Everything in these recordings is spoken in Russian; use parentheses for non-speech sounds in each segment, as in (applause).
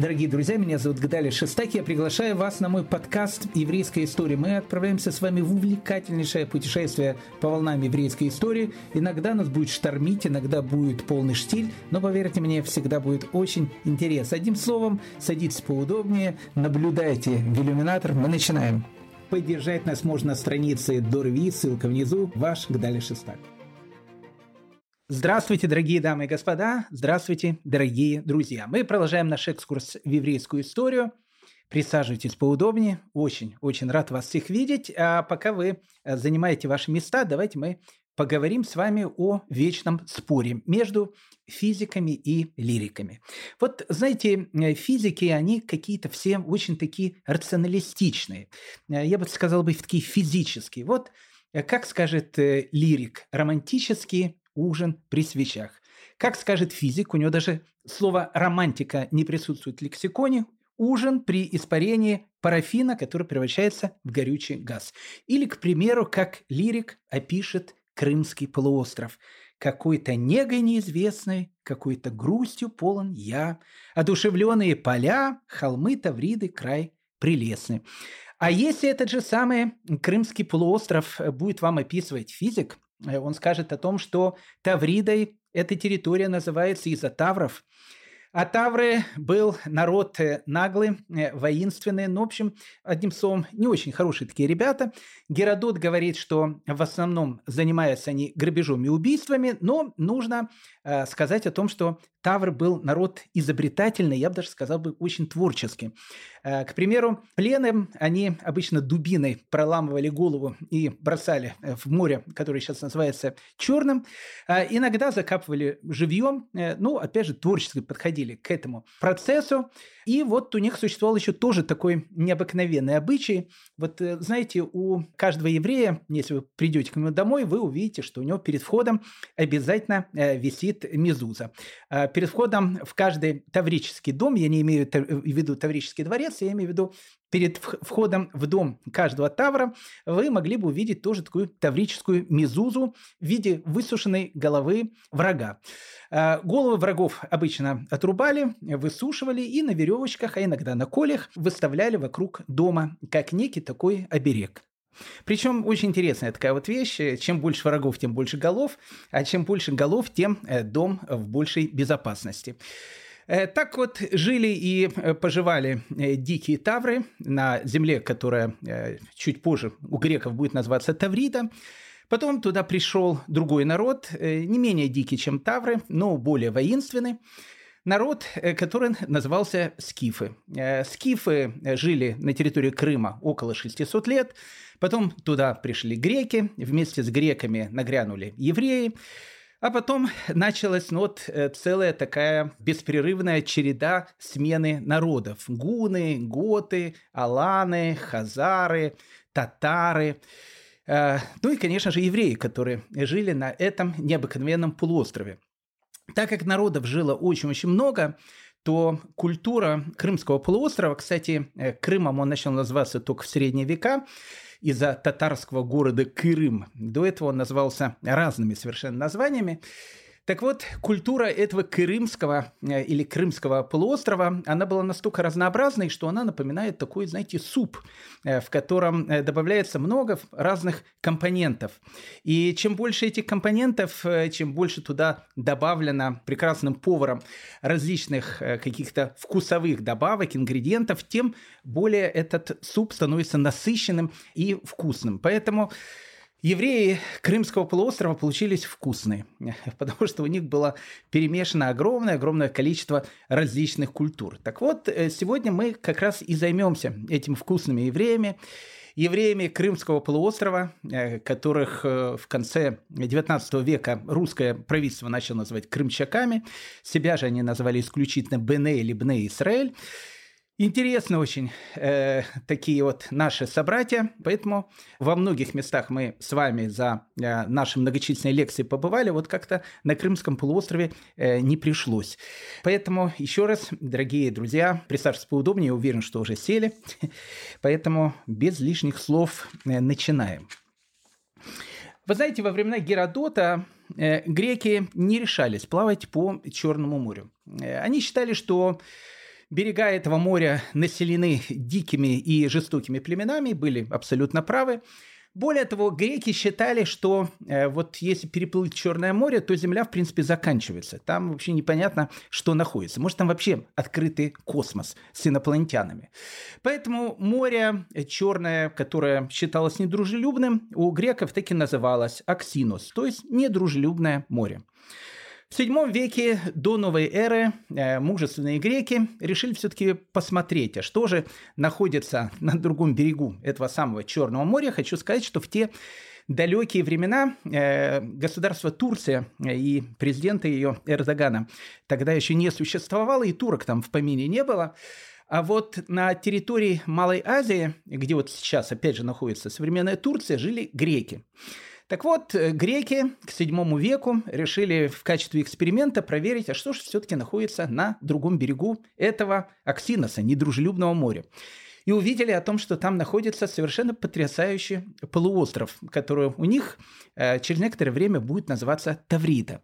Дорогие друзья, меня зовут Гадали Шестаки. Я приглашаю вас на мой подкаст «Еврейская история». Мы отправляемся с вами в увлекательнейшее путешествие по волнам еврейской истории. Иногда нас будет штормить, иногда будет полный штиль, но, поверьте мне, всегда будет очень интересно. Одним словом, садитесь поудобнее, наблюдайте в иллюминатор. Мы начинаем. Поддержать нас можно на странице Дорви, ссылка внизу, ваш Гдали Шестак. Здравствуйте, дорогие дамы и господа, здравствуйте, дорогие друзья. Мы продолжаем наш экскурс в еврейскую историю. Присаживайтесь поудобнее, очень-очень рад вас всех видеть. А пока вы э, занимаете ваши места, давайте мы поговорим с вами о вечном споре между физиками и лириками. Вот, знаете, э, физики, они какие-то все очень такие рационалистичные. Э, я бы сказал бы, такие физические. Вот как скажет лирик, романтические ужин при свечах. Как скажет физик, у него даже слово «романтика» не присутствует в лексиконе, ужин при испарении парафина, который превращается в горючий газ. Или, к примеру, как лирик опишет Крымский полуостров. Какой-то негой неизвестной, какой-то грустью полон я, одушевленные поля, холмы, тавриды, край прелестный. А если этот же самый Крымский полуостров будет вам описывать физик, он скажет о том, что Тавридой эта территория называется из-за тавров. А Тавры был народ э, наглый, э, воинственный, ну, в общем, одним словом, не очень хорошие такие ребята. Геродот говорит, что в основном занимаются они грабежом и убийствами, но нужно э, сказать о том, что Тавр был народ изобретательный, я бы даже сказал бы очень творческий. Э, к примеру, плены они обычно дубиной проламывали голову и бросали в море, которое сейчас называется Черным. Э, иногда закапывали живьем, э, ну, опять же, творчески подходили к этому процессу. И вот у них существовал еще тоже такой необыкновенный обычай. Вот знаете, у каждого еврея, если вы придете к нему домой, вы увидите, что у него перед входом обязательно висит мезуза. Перед входом в каждый таврический дом, я не имею в виду таврический дворец, я имею в виду перед входом в дом каждого тавра вы могли бы увидеть тоже такую таврическую мезузу в виде высушенной головы врага. А, головы врагов обычно отрубали, высушивали и на веревочках, а иногда на колях выставляли вокруг дома, как некий такой оберег. Причем очень интересная такая вот вещь. Чем больше врагов, тем больше голов, а чем больше голов, тем э, дом в большей безопасности. Э, так вот жили и э, поживали э, дикие тавры на земле, которая чуть позже у греков будет называться Таврида. Потом туда пришел другой народ, не менее дикий, чем тавры, но более воинственный. Народ, который назывался скифы. Скифы жили на территории Крыма около 600 лет. Потом туда пришли греки, вместе с греками нагрянули евреи. А потом началась ну, вот э, целая такая беспрерывная череда смены народов. Гуны, готы, аланы, хазары, татары. Э, ну и, конечно же, евреи, которые жили на этом необыкновенном полуострове. Так как народов жило очень-очень много, то культура Крымского полуострова, кстати, э, Крымом он начал называться только в средние века, из-за татарского города Крым. До этого он назывался разными совершенно названиями. Так вот, культура этого крымского э, или крымского полуострова, она была настолько разнообразной, что она напоминает такой, знаете, суп, э, в котором э, добавляется много разных компонентов. И чем больше этих компонентов, чем больше туда добавлено прекрасным поваром различных каких-то вкусовых добавок, ингредиентов, тем более этот суп становится насыщенным и вкусным. Поэтому Евреи Крымского полуострова получились вкусные, (laughs) потому что у них было перемешано огромное-огромное количество различных культур. Так вот, э, сегодня мы как раз и займемся этими вкусными евреями, евреями Крымского полуострова, э, которых э, в конце XIX века русское правительство начало называть крымчаками, себя же они называли исключительно Бене или Бне Израиль. Интересны очень э, такие вот наши собратья, поэтому во многих местах мы с вами за э, наши многочисленные лекции побывали, вот как-то на Крымском полуострове э, не пришлось. Поэтому еще раз, дорогие друзья, присаживайтесь поудобнее, я уверен, что уже сели, (laughs) поэтому без лишних слов э, начинаем. Вы знаете, во времена Геродота э, греки не решались плавать по Черному морю. Э, они считали, что берега этого моря населены дикими и жестокими племенами, были абсолютно правы. Более того, греки считали, что э, вот если переплыть Черное море, то Земля, в принципе, заканчивается. Там вообще непонятно, что находится. Может, там вообще открытый космос с инопланетянами. Поэтому море Черное, которое считалось недружелюбным, у греков таки называлось Аксинос, то есть недружелюбное море. В VII веке до новой эры э, мужественные греки решили все-таки посмотреть, а что же находится на другом берегу этого самого Черного моря. Хочу сказать, что в те далекие времена э, государство Турция и президента ее Эрдогана тогда еще не существовало, и турок там в помине не было. А вот на территории Малой Азии, где вот сейчас опять же находится современная Турция, жили греки. Так вот, э, греки к VII веку решили в качестве эксперимента проверить, а что же все-таки находится на другом берегу этого Аксиноса, недружелюбного моря. И увидели о том, что там находится совершенно потрясающий полуостров, который у них э, через некоторое время будет называться Таврита.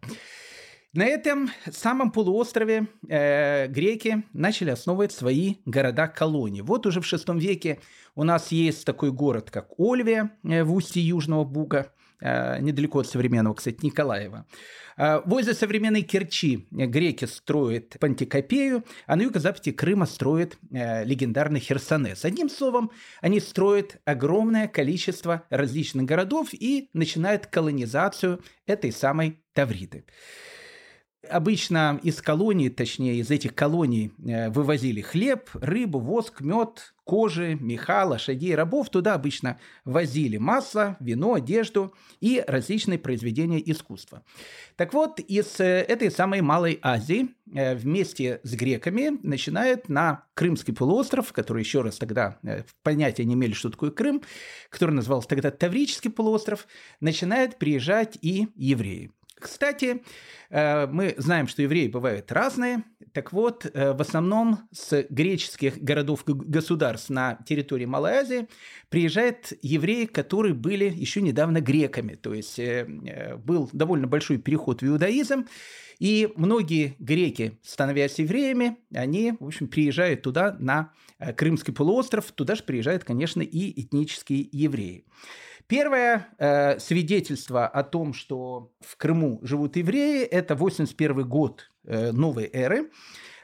На этом самом полуострове э, греки начали основывать свои города-колонии. Вот уже в VI веке у нас есть такой город, как Ольвия э, в устье Южного Буга. Э, недалеко от современного, кстати, Николаева. Э, возле современной Керчи греки строят Пантикопею, а на юго-западе Крыма строят э, легендарный Херсонес. Одним словом, они строят огромное количество различных городов и начинают колонизацию этой самой Тавриды. Обычно из колоний, точнее из этих колоний э, вывозили хлеб, рыбу, воск, мед, кожи, меха, лошадей, рабов. Туда обычно возили масло, вино, одежду и различные произведения искусства. Так вот, из э, этой самой Малой Азии э, вместе с греками начинают на Крымский полуостров, который еще раз тогда понятия не имели, что такое Крым, который назывался тогда Таврический полуостров, начинают приезжать и евреи. Кстати, э, мы знаем, что евреи бывают разные. Так вот, э, в основном с греческих городов-государств на территории Малой Азии приезжают евреи, которые были еще недавно греками. То есть э, был довольно большой переход в иудаизм. И многие греки, становясь евреями, они, в общем, приезжают туда, на Крымский полуостров. Туда же приезжают, конечно, и этнические евреи. Первое э, свидетельство о том, что в Крыму живут евреи, это 81 год э, новой эры.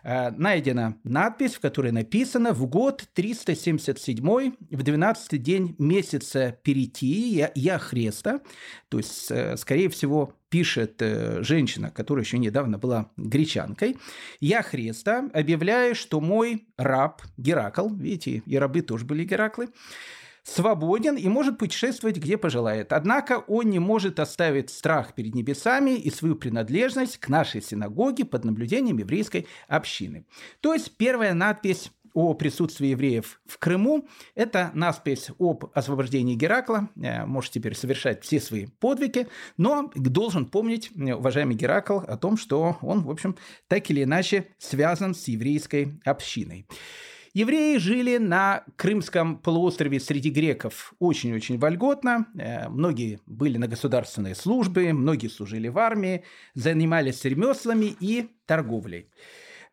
Э, найдена надпись, в которой написано «В год 377, в 12 день месяца Перитии, я, Хреста». То есть, э, скорее всего, пишет э, женщина, которая еще недавно была гречанкой. «Я Хреста объявляю, что мой раб Геракл», видите, и рабы тоже были Гераклы, свободен и может путешествовать где пожелает. Однако он не может оставить страх перед небесами и свою принадлежность к нашей синагоге под наблюдением еврейской общины. То есть первая надпись о присутствии евреев в Крыму. Это надпись об освобождении Геракла. Э, может теперь совершать все свои подвиги, но должен помнить, э, уважаемый Геракл, о том, что он, в общем, так или иначе связан с еврейской общиной. Евреи жили на Крымском полуострове среди греков очень-очень вольготно. Э, многие были на государственной службе, многие служили в армии, занимались ремеслами и торговлей.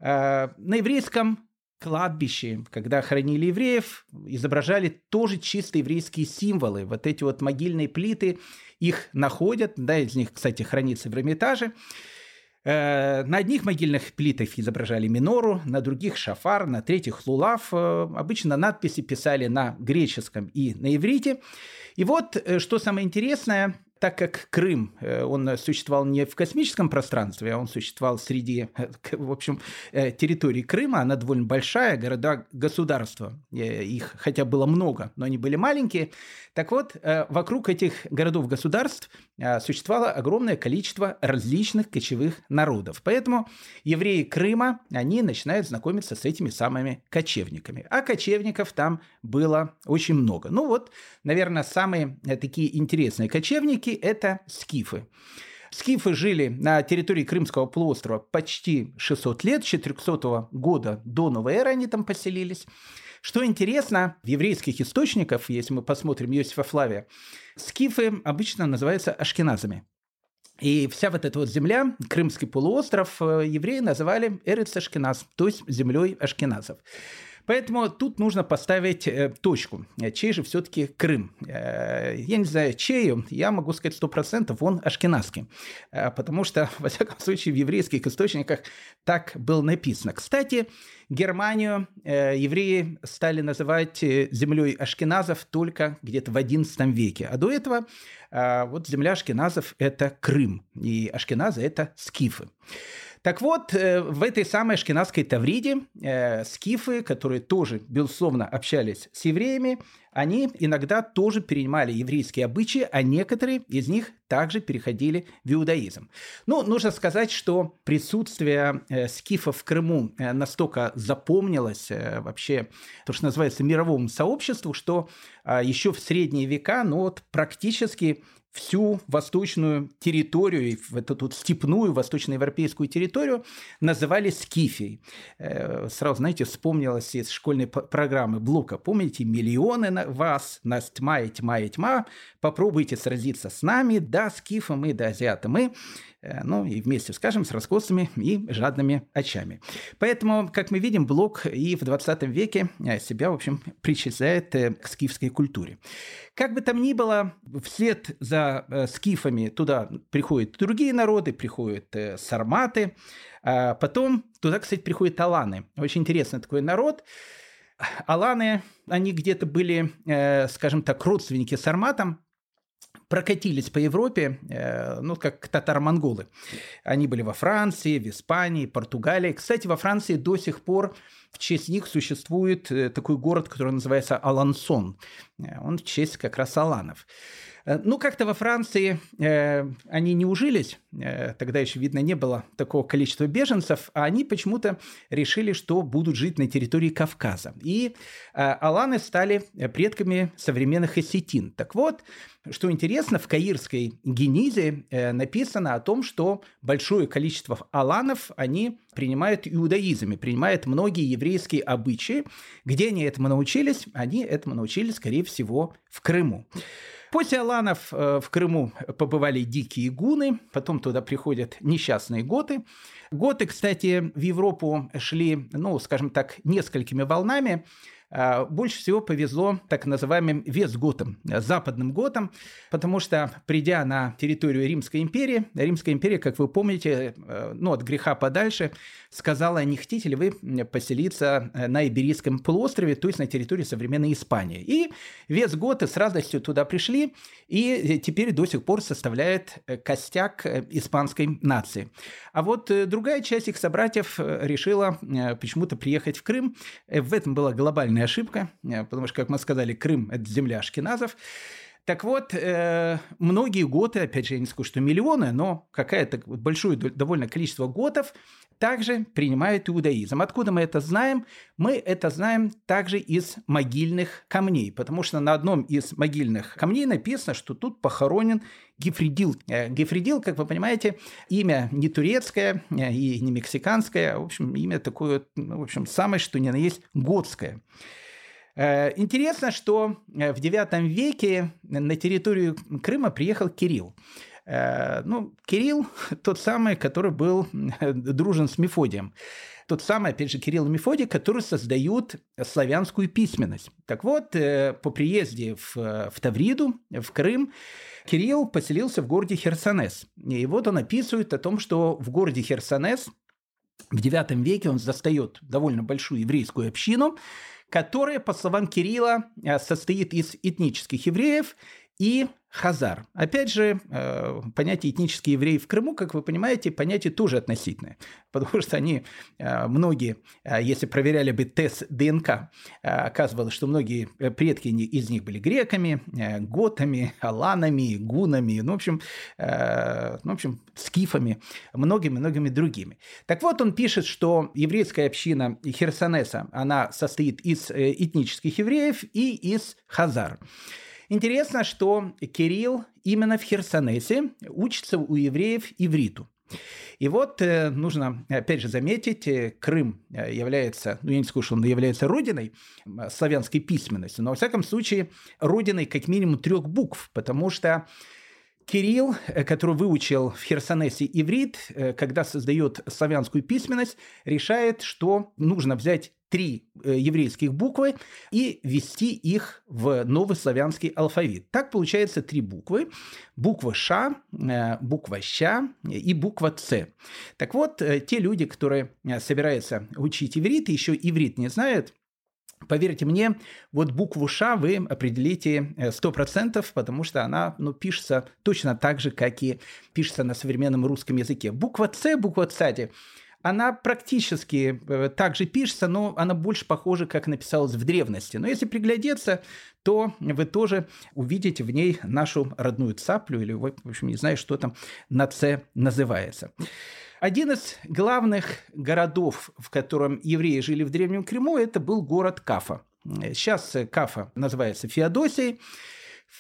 Э, на еврейском кладбище, когда хоронили евреев, изображали тоже чисто еврейские символы. Вот эти вот могильные плиты, их находят, да, из них, кстати, хранится в Эрмитаже. Э, на одних могильных плитах изображали минору, на других шафар, на третьих лулав. Э, обычно надписи писали на греческом и на иврите. И вот, э, что самое интересное, так как Крым, э, он существовал не в космическом пространстве, а он существовал среди, э, в общем, э, территории Крыма, она довольно большая, города, государства, их хотя было много, но они были маленькие. Так вот, вокруг этих городов-государств существовало огромное количество различных кочевых народов. Поэтому евреи Крыма, они начинают знакомиться с этими самыми кочевниками. А кочевников там было очень много. Ну вот, наверное, самые такие интересные кочевники Турки – это скифы. Скифы жили на территории Крымского полуострова почти 600 лет, 400 года до новой эры они там поселились. Что интересно, в еврейских источниках, если мы посмотрим Иосифа Флавия, скифы обычно называются ашкеназами. И вся вот эта вот земля, Крымский полуостров, евреи называли Эрец Ашкеназ, то есть землей ашкеназов. Поэтому тут нужно поставить э, точку. Чей же все-таки Крым? Э, я не знаю, чей я могу сказать сто процентов, он ашкенадский. Э, потому что, (laughs) во всяком случае, в еврейских источниках так было написано. Кстати, Германию э, евреи стали называть э, землей ашкеназов только где-то в XI веке. А до этого э, вот земля ашкеназов – это Крым, и ашкеназы – это скифы. Так вот, э, в этой самой Ашкенадской Тавриде э, скифы, которые тоже, безусловно, общались с евреями, они иногда тоже перенимали еврейские обычаи, а некоторые из них также переходили в иудаизм. Ну, нужно сказать, что присутствие э, скифов в Крыму настолько запомнилось вообще, то, что называется, мировому сообществу, что э, еще в средние века, ну вот практически всю восточную территорию, эту тут степную восточноевропейскую территорию называли Скифией. Э, сразу, знаете, вспомнилось из школьной программы Блука. Помните, миллионы на вас, нас тьма и тьма и тьма, попробуйте сразиться с нами, да, скифы мы, да, азиаты мы. Э, ну и вместе, скажем, с раскосыми и жадными очами. Поэтому, как мы видим, Блок и в 20 веке э, себя, в общем, причисляет э, к скифской культуре. Как бы там ни было, вслед за скифами туда приходят другие народы, приходят сарматы, а потом туда, кстати, приходят аланы. Очень интересный такой народ. Аланы, они где-то были, скажем так, родственники сарматам, прокатились по Европе, э, ну, как татаро-монголы. Они были во Франции, в Испании, Португалии. Кстати, во Франции до сих пор в честь них существует э, такой город, который называется Алансон. Э, он в честь как раз Аланов. Э, ну, как-то во Франции э, они не ужились, э, тогда еще, видно, не было такого количества беженцев, а они почему-то решили, что будут жить на территории Кавказа. И э, аланы стали предками современных осетин. Так вот, что интересно, в Каирской Генизе э, написано о том, что большое количество аланов, они принимают иудаизм, и принимают многие еврейские обычаи. Где они этому научились? Они этому научились, скорее всего, в Крыму. После Аланов э, в Крыму побывали дикие гуны, потом туда приходят несчастные готы. Готы, кстати, в Европу шли, ну, скажем так, несколькими волнами. А, больше всего повезло так называемым вестготам, западным готам, потому что, придя на территорию Римской империи, Римская империя, как вы помните, э, ну, от греха подальше, сказала, не хотите ли вы поселиться э, на Иберийском полуострове, то есть на территории современной Испании. И вестготы с радостью туда пришли, и теперь до сих пор составляет э, костяк испанской нации. А вот другая часть их собратьев решила почему-то приехать в Крым. В этом была глобальная фатальная ошибка, э, потому что, как мы сказали, Крым – это земля ашкеназов. Так вот, э, многие готы, опять же, я не скажу, что миллионы, но какое-то большое довольно количество готов также принимают иудаизм. Откуда мы это знаем? Мы это знаем также из могильных камней, потому что на одном из могильных камней написано, что тут похоронен Гефридил. Э, Гефридил, как вы понимаете, имя не турецкое э, и не мексиканское, а, в общем, имя такое, ну, в общем, самое, что ни на есть, готское. Э, интересно, что в IX веке на территорию Крыма приехал Кирилл. Ну, Кирилл (laughs) тот самый, который был дружен с Мефодием тот самый, опять же, Кирилл и Мефодий, которые создают славянскую письменность. Так вот, по приезде в, в Тавриду, в Крым, Кирилл поселился в городе Херсонес. И вот он описывает о том, что в городе Херсонес в IX веке он застает довольно большую еврейскую общину, которая, по словам Кирилла, э, состоит из этнических евреев и Хазар. Опять же, э, понятие этнические евреи в Крыму, как вы понимаете, понятие тоже относительное, потому что они, э, многие, э, если проверяли бы тест ДНК, оказывалось, что многие предки из них были греками, готами, аланами, гунами, ну, в общем, ну, в общем скифами, многими-многими другими. Так вот, он пишет, что еврейская община Херсонеса, она состоит из этнических евреев и из хазар. Интересно, что Кирилл именно в Херсонесе учится у евреев ивриту. И вот э, нужно, опять же, заметить, э, Крым э, является, ну я не скажу, что он является родиной славянской письменности, но во всяком случае родиной как минимум трех букв, потому что Кирилл, который выучил в Херсонесе иврит, когда создает славянскую письменность, решает, что нужно взять три э, еврейских буквы и ввести их в новый славянский алфавит. Так получается три буквы. Буква Ш, буква Щ и буква Ц. Так вот, те люди, которые собираются учить иврит, еще иврит не знают, Поверьте мне, вот букву «Ш» вы определите 100%, э, потому что она ну, пишется точно так же, как и пишется на современном русском языке. Буква «Ц», буква «Цади», она практически э, так же пишется, но она больше похожа, как написалась в древности. Но если приглядеться, то вы тоже увидите в ней нашу родную цаплю, или, в общем, не знаю, что там на «Ц» называется. Один из главных городов, в котором евреи жили в Древнем Крыму, это был город Кафа. Сейчас Кафа называется Феодосией.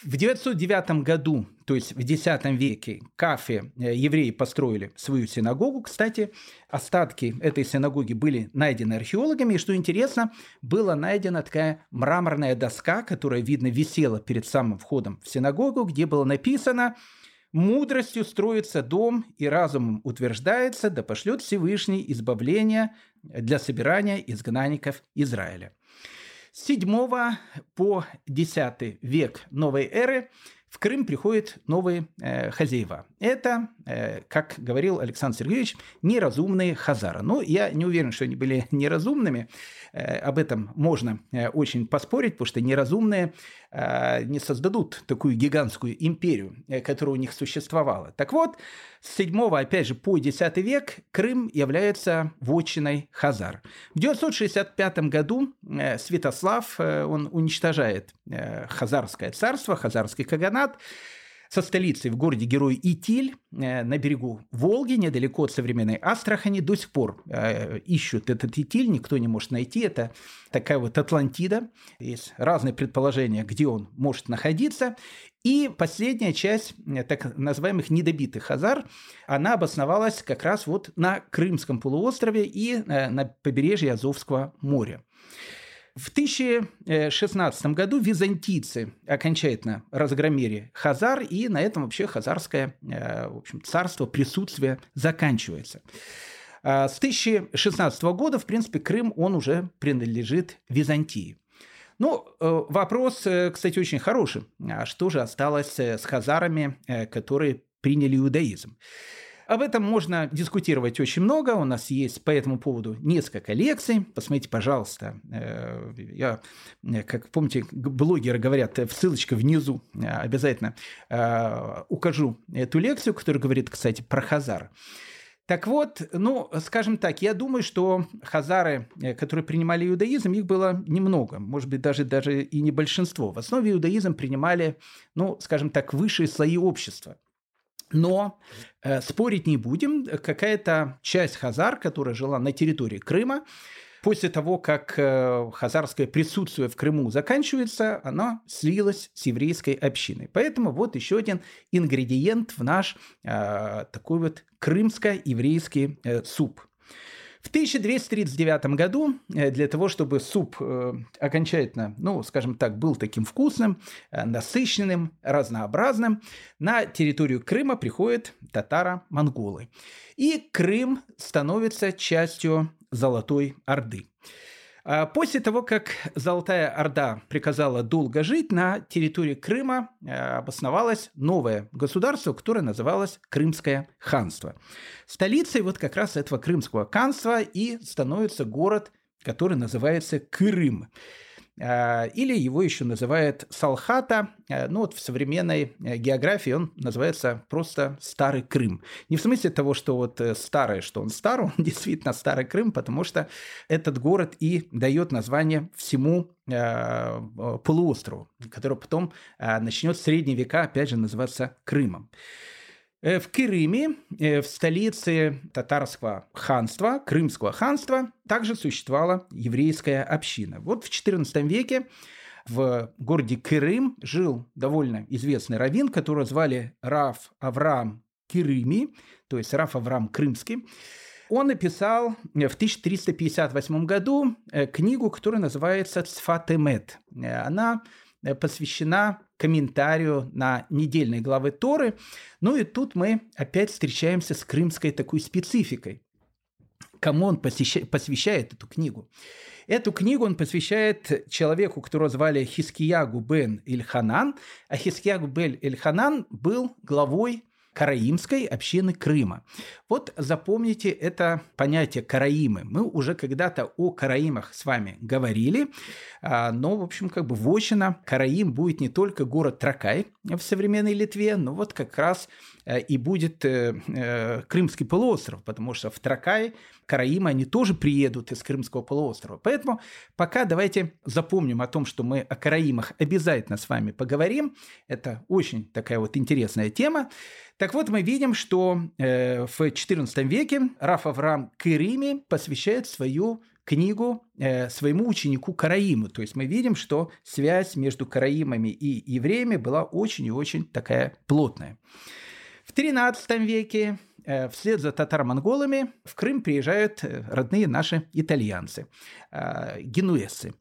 В 909 году, то есть в X веке, Кафе э, евреи построили свою синагогу. Кстати, остатки этой синагоги были найдены археологами. И что интересно, была найдена такая мраморная доска, которая, видно, висела перед самым входом в синагогу, где было написано Мудростью строится дом, и разумом утверждается, да пошлет Всевышний избавление для собирания изгнанников Израиля. С 7 по 10 век новой эры в Крым приходят новые э, хозяева. Это, э, как говорил Александр Сергеевич, неразумные хазары. Но я не уверен, что они были (laughs) неразумными. Э, об этом можно э, очень поспорить, потому что неразумные не создадут такую гигантскую империю, э, которая у них существовала. Так вот, с 7 опять же, по 10 век Крым является вотчиной хазар. В 965 году э, Святослав, э, он уничтожает э, хазарское царство, хазарский каганат, со столицей в городе Герой Итиль э, на берегу Волги, недалеко от современной Астрахани, до сих пор э, ищут этот Итиль, никто не может найти. Это такая вот Атлантида. Есть разные предположения, где он может находиться. И последняя часть э, так называемых недобитых хазар, она обосновалась как раз вот на Крымском полуострове и на побережье Азовского моря. В 1016 году византийцы окончательно разгромили Хазар, и на этом вообще хазарское э, в общем, царство, присутствие заканчивается. А с 1016 года, в принципе, Крым, он уже принадлежит Византии. Ну, э, вопрос, э, кстати, очень хороший. А что же осталось с хазарами, которые приняли иудаизм? Об этом можно дискутировать очень много. У нас есть по этому поводу несколько лекций. Посмотрите, пожалуйста. Э, я, э, как помните, блогеры говорят, э, ссылочка внизу обязательно укажу эту лекцию, которая говорит, кстати, про Хазар. Так вот, ну, скажем так, я думаю, что хазары, которые принимали иудаизм, их было немного, может быть, даже, даже и не большинство. В основе иудаизм принимали, ну, скажем так, высшие слои общества – но э, спорить не будем. Какая-то часть хазар, которая жила на территории Крыма, после того, как э, хазарское присутствие в Крыму заканчивается, она слилась с еврейской общиной. Поэтому вот еще один ингредиент в наш э, такой вот крымско-еврейский э, суп – в 1239 году э, для того, чтобы суп э, окончательно, ну, скажем так, был таким вкусным, э, насыщенным, разнообразным, на территорию Крыма приходят татаро-монголы. И Крым становится частью Золотой Орды. А после того, как Золотая Орда приказала долго жить, на территории Крыма э, обосновалось новое государство, которое называлось Крымское ханство. Столицей вот как раз этого Крымского ханства и становится город, который называется Крым. А, или его еще называют Салхата, а, ну вот в современной э, географии он называется просто Старый Крым. Не в смысле того, что вот э, старое, что он стар, (laughs) он действительно Старый Крым, потому что этот город и дает название всему полуострову, который потом начнет в средние века опять же называться Крымом. Э, в Крыме, э, в столице татарского ханства, Крымского ханства, также существовала еврейская община. Вот в XIV веке в городе Крым жил довольно известный раввин, которого звали Раф Авраам Кирыми, то есть Раф Авраам Крымский. Он написал в 1358 году э, книгу, которая называется «Цфатемет». Она посвящена комментарию на недельные главы Торы. Ну и тут мы опять встречаемся с крымской такой спецификой. Кому он посвящает эту книгу? Эту книгу он посвящает человеку, которого звали Хискиягу бен Ильханан. А Хискиягу бен Ильханан был главой караимской общины Крыма. Вот запомните это понятие караимы. Мы уже когда-то о караимах с вами говорили, а, но, в общем, как бы вочина Караим будет не только город Тракай в современной Литве, но вот как раз и будет э, э, Крымский полуостров, потому что в Тракай Караимы, они тоже приедут из Крымского полуострова. Поэтому пока давайте запомним о том, что мы о Караимах обязательно с вами поговорим. Это очень такая вот интересная тема. Так вот, мы видим, что э, в XIV веке Раф Авраам Кирими посвящает свою книгу э, своему ученику Караиму. То есть мы видим, что связь между Караимами и евреями была очень и очень такая плотная. В XIII веке э, вслед за татаро-монголами в Крым приезжают э, родные наши итальянцы, э, генуэзцы.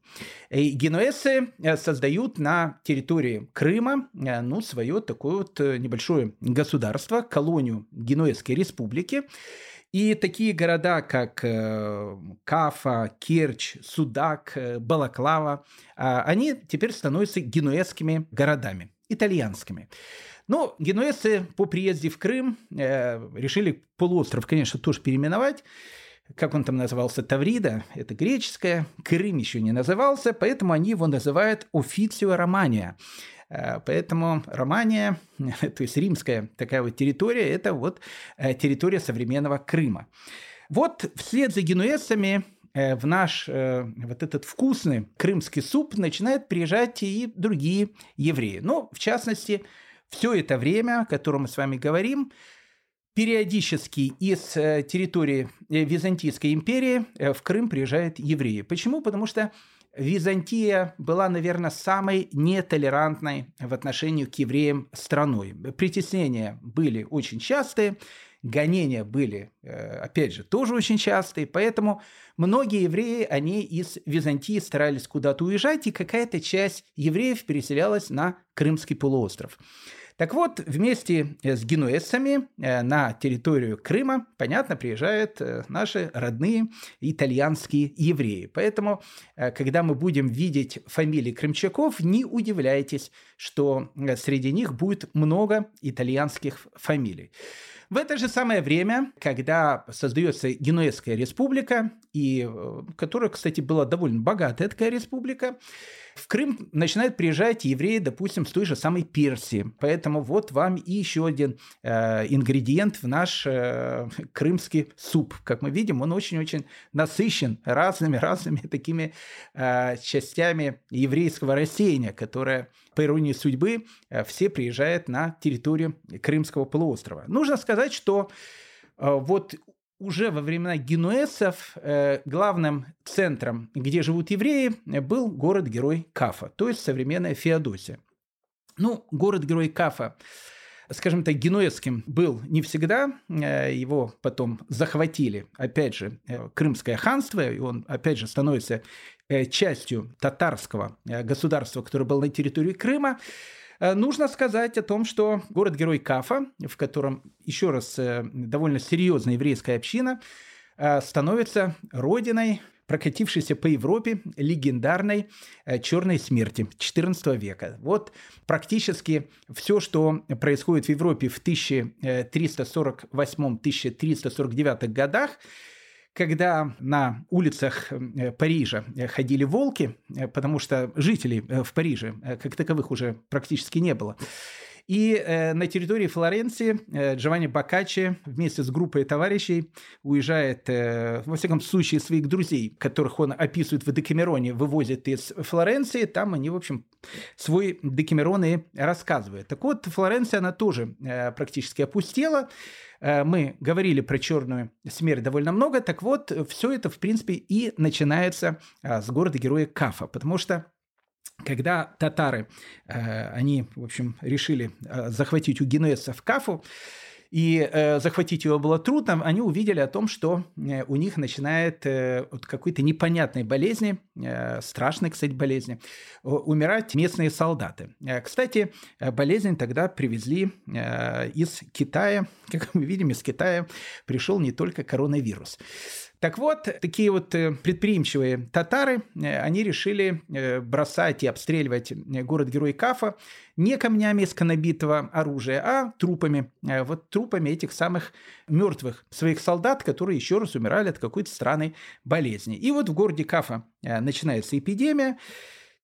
И генуэзцы создают на территории Крыма ну, свое такое вот небольшое государство, колонию Генуэзской республики. И такие города, как Кафа, Керчь, Судак, Балаклава, они теперь становятся генуэзскими городами, итальянскими. Но ну, генуэзцы по приезде в Крым э, решили полуостров, конечно, тоже переименовать. Как он там назывался? Таврида, это греческое. Крым еще не назывался, поэтому они его называют Официо Романия. Э, поэтому Романия, (laughs) то есть римская такая вот территория, это вот э, территория современного Крыма. Вот вслед за генуэзцами э, в наш вот этот вкусный крымский суп начинают приезжать и другие евреи. Ну, в частности, все это время, о котором мы с вами говорим, периодически из э, территории э, Византийской империи э, в Крым приезжают евреи. Почему? Потому что Византия была, наверное, самой нетолерантной в отношении к евреям страной. Притеснения были очень частые, гонения были, опять же, тоже очень частые, поэтому многие евреи, они из Византии старались куда-то уезжать, и какая-то часть евреев переселялась на Крымский полуостров. Так вот, вместе э, с генуэзцами э, на территорию Крыма, понятно, приезжают э, наши родные итальянские евреи. Поэтому, когда мы будем видеть фамилии крымчаков, не удивляйтесь, что среди них будет много итальянских фамилий. В это же самое время, когда создается Генуэзская республика, и которая, кстати, была довольно богатая такая республика, в Крым начинают приезжать евреи, допустим, с той же самой Персии. Поэтому вот вам и еще один э, ингредиент в наш э, крымский суп. Как мы видим, он очень-очень насыщен разными-разными (laughs) такими э, частями еврейского растения, которое, по иронии судьбы, э, все приезжают на территорию Крымского полуострова. Нужно сказать, что э, вот уже во времена генуэзцев э, главным центром, где живут евреи, был город-герой Кафа, то есть современная Феодосия. Ну, город-герой Кафа, скажем так, генуэзским был не всегда, э, его потом захватили, опять же, э, Крымское ханство, и он, опять же, становится частью татарского государства, которое было на территории Крыма. Э, нужно сказать о том, что город-герой Кафа, в котором, еще раз, э, довольно серьезная еврейская община, э, становится родиной прокатившейся по Европе легендарной черной смерти XIV века. Вот практически все, что происходит в Европе в 1348-1349 годах, когда на улицах э, Парижа э, ходили волки, э, потому что жителей в Париже как таковых уже практически не было. И э, на территории Флоренции э, Джованни Бокаччи вместе с группой товарищей уезжает, э, во всяком случае, своих друзей, которых он описывает в Декамероне, вывозит из Флоренции. Там они, в общем, свой Декамерон и рассказывают. Так вот, Флоренция, она тоже э, практически опустела. Э, мы говорили про черную смерть довольно много. Так вот, все это, в принципе, и начинается э, с города-героя Кафа, потому что когда татары, э, они, в общем, решили захватить у генуэзцев Кафу, и э, захватить его было трудно, они увидели о том, что э, у них начинает э, от какой-то непонятной болезни страшной, кстати, болезни, умирать местные солдаты. Кстати, болезнь тогда привезли из Китая. (laughs) Как мы видим, из Китая пришел не только коронавирус. Так вот, такие вот э, предприимчивые татары, э, они решили э, бросать и обстреливать город-герой Кафа не камнями из конобитого оружия, а трупами. Вот трупами этих самых мертвых своих солдат, которые еще раз умирали от какой-то странной болезни. И вот в городе Кафа начинается эпидемия,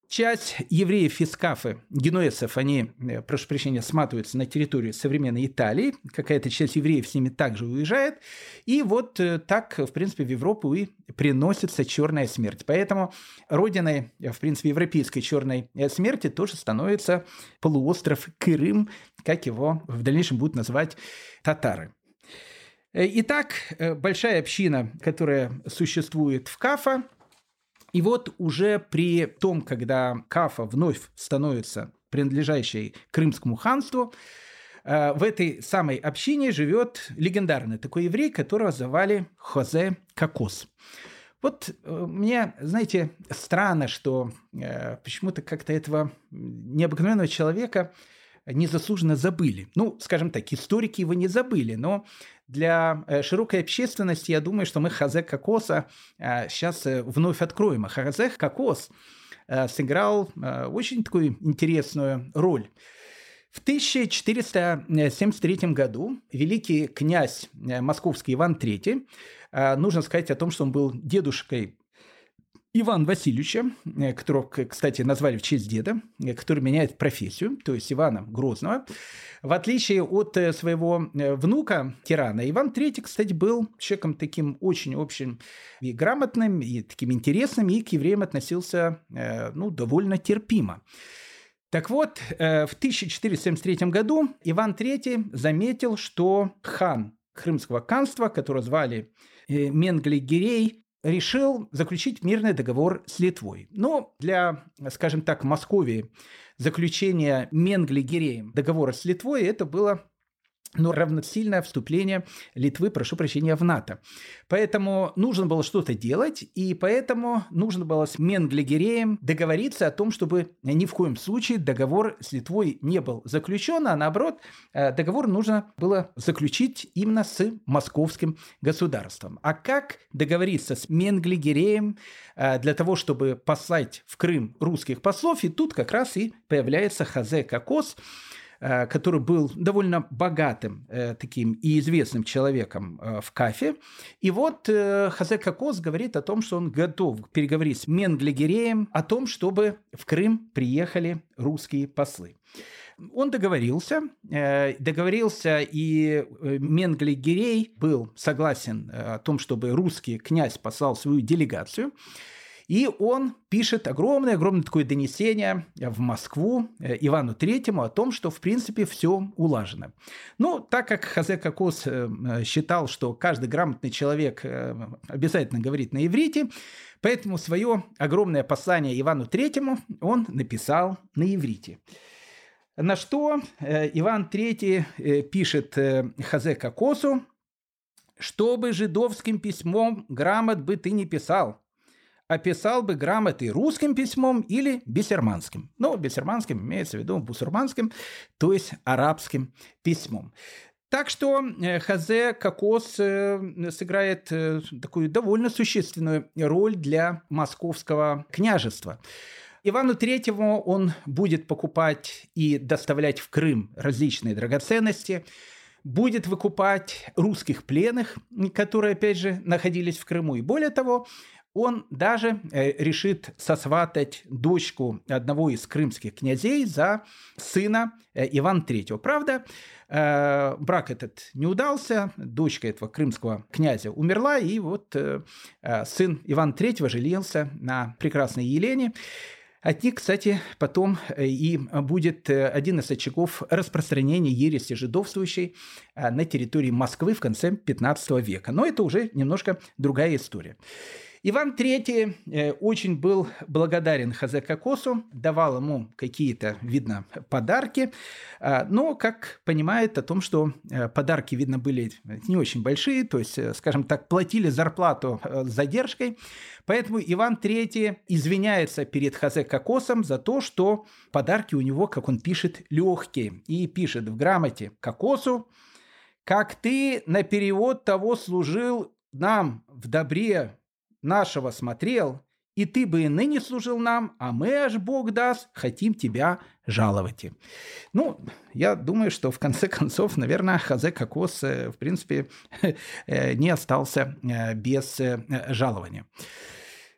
Часть евреев из Кафы, генуэзцев, они, э, прошу прощения, сматываются на территорию современной Италии. Какая-то часть евреев с ними также уезжает. И вот э, так, в принципе, в Европу и приносится черная смерть. Поэтому родиной, э, в принципе, европейской черной смерти тоже становится полуостров Крым, как его в дальнейшем будут называть татары. Итак, большая община, которая существует в Кафа, и вот уже при том, когда Кафа вновь становится принадлежащей Крымскому ханству, э, в этой самой общине живет легендарный такой еврей, которого звали Хозе Кокос. Вот э, мне, знаете, странно, что э, почему-то как-то этого необыкновенного человека незаслуженно забыли. Ну, скажем так, историки его не забыли, но для э, широкой общественности, я думаю, что мы Хазе Кокоса сейчас э, э, вновь откроем. А Хазе Кокос сыграл очень такую интересную роль. В 1473 году великий князь московский Иван III, нужно сказать о том, что он был дедушкой Иван Васильевича, э, которого, кстати, назвали в честь деда, э, который меняет профессию, то есть Ивана Грозного. В отличие от э, своего внука Тирана, Иван III, кстати, был человеком таким очень общим и грамотным, и таким интересным, и к евреям относился ну, довольно терпимо. Так вот, в 1473 году Иван III заметил, что хан Крымского ханства, которого звали Менгли Гирей, решил заключить мирный договор с Литвой. Но для, скажем так, Московии заключение Менгли-Гиреем договора с Литвой это было но равносильное вступление Литвы, прошу прощения, в НАТО. Поэтому нужно было что-то делать, и поэтому нужно было с Менглигереем договориться о том, чтобы ни в коем случае договор с Литвой не был заключен, а наоборот, э, договор нужно было заключить именно с московским государством. А как договориться с Менглигереем э, для того, чтобы послать в Крым русских послов, и тут как раз и появляется Хазе Кокос, который был довольно богатым э, таким и известным человеком э, в Кафе. И вот Хазе Кокос говорит о том, что он готов переговорить с Менглигереем о том, чтобы в Крым приехали русские послы. Он договорился, договорился, и Менгли Гирей был согласен о том, чтобы русский князь послал свою делегацию. И он пишет огромное-огромное такое донесение в Москву э, Ивану Третьему о том, что, в принципе, все улажено. Ну, так как Хазе Кокос э, считал, что каждый грамотный человек э, обязательно говорит на иврите, поэтому свое огромное послание Ивану Третьему он написал на иврите. На что Иван III пишет Хазе Кокосу, «Чтобы жидовским письмом грамот бы ты не писал, описал бы грамоты русским письмом или бисерманским. Ну, бисерманским имеется в виду бусурманским, то есть арабским письмом. Так что э, Хазе Кокос э, сыграет э, такую довольно существенную роль для московского княжества. Ивану Третьему он будет покупать и доставлять в Крым различные драгоценности, будет выкупать русских пленных, которые, опять же, находились в Крыму. И более того, он даже э, решит сосватать дочку одного из крымских князей за сына э, Ивана III. Правда, э, брак этот не удался, дочка этого крымского князя умерла, и вот сын Ивана III женился на прекрасной Елене. От них, кстати, потом и будет один из очагов распространения ереси жидовствующей на территории Москвы в конце 15 века. Но это уже немножко другая история. Иван III э, очень был благодарен Хазе Кокосу, давал ему какие-то, видно, подарки, а, но, как понимает, о том, что э, подарки, видно, были не очень большие, то есть, э, скажем так, платили зарплату с задержкой, поэтому Иван III извиняется перед Хазе Кокосом за то, что подарки у него, как он пишет, легкие, и пишет в грамоте Кокосу, как ты на перевод того служил нам в добре нашего смотрел, и ты бы и ныне служил нам, а мы, аж Бог даст, хотим тебя жаловать. Ну, я думаю, что в конце концов, наверное, Хазе Кокос, э, в принципе, (laughs) э, не остался э, без жалования.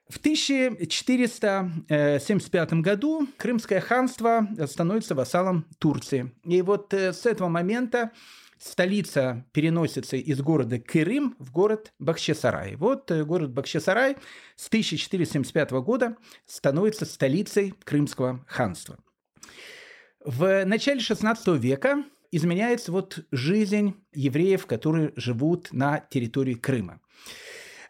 В 1475 году Крымское ханство становится вассалом Турции. И вот с этого момента столица переносится из города Кырым в город Бахчисарай. Вот э, город Бахчисарай с 1475 года становится столицей Крымского ханства. В начале 16 века изменяется вот жизнь евреев, которые живут на территории Крыма.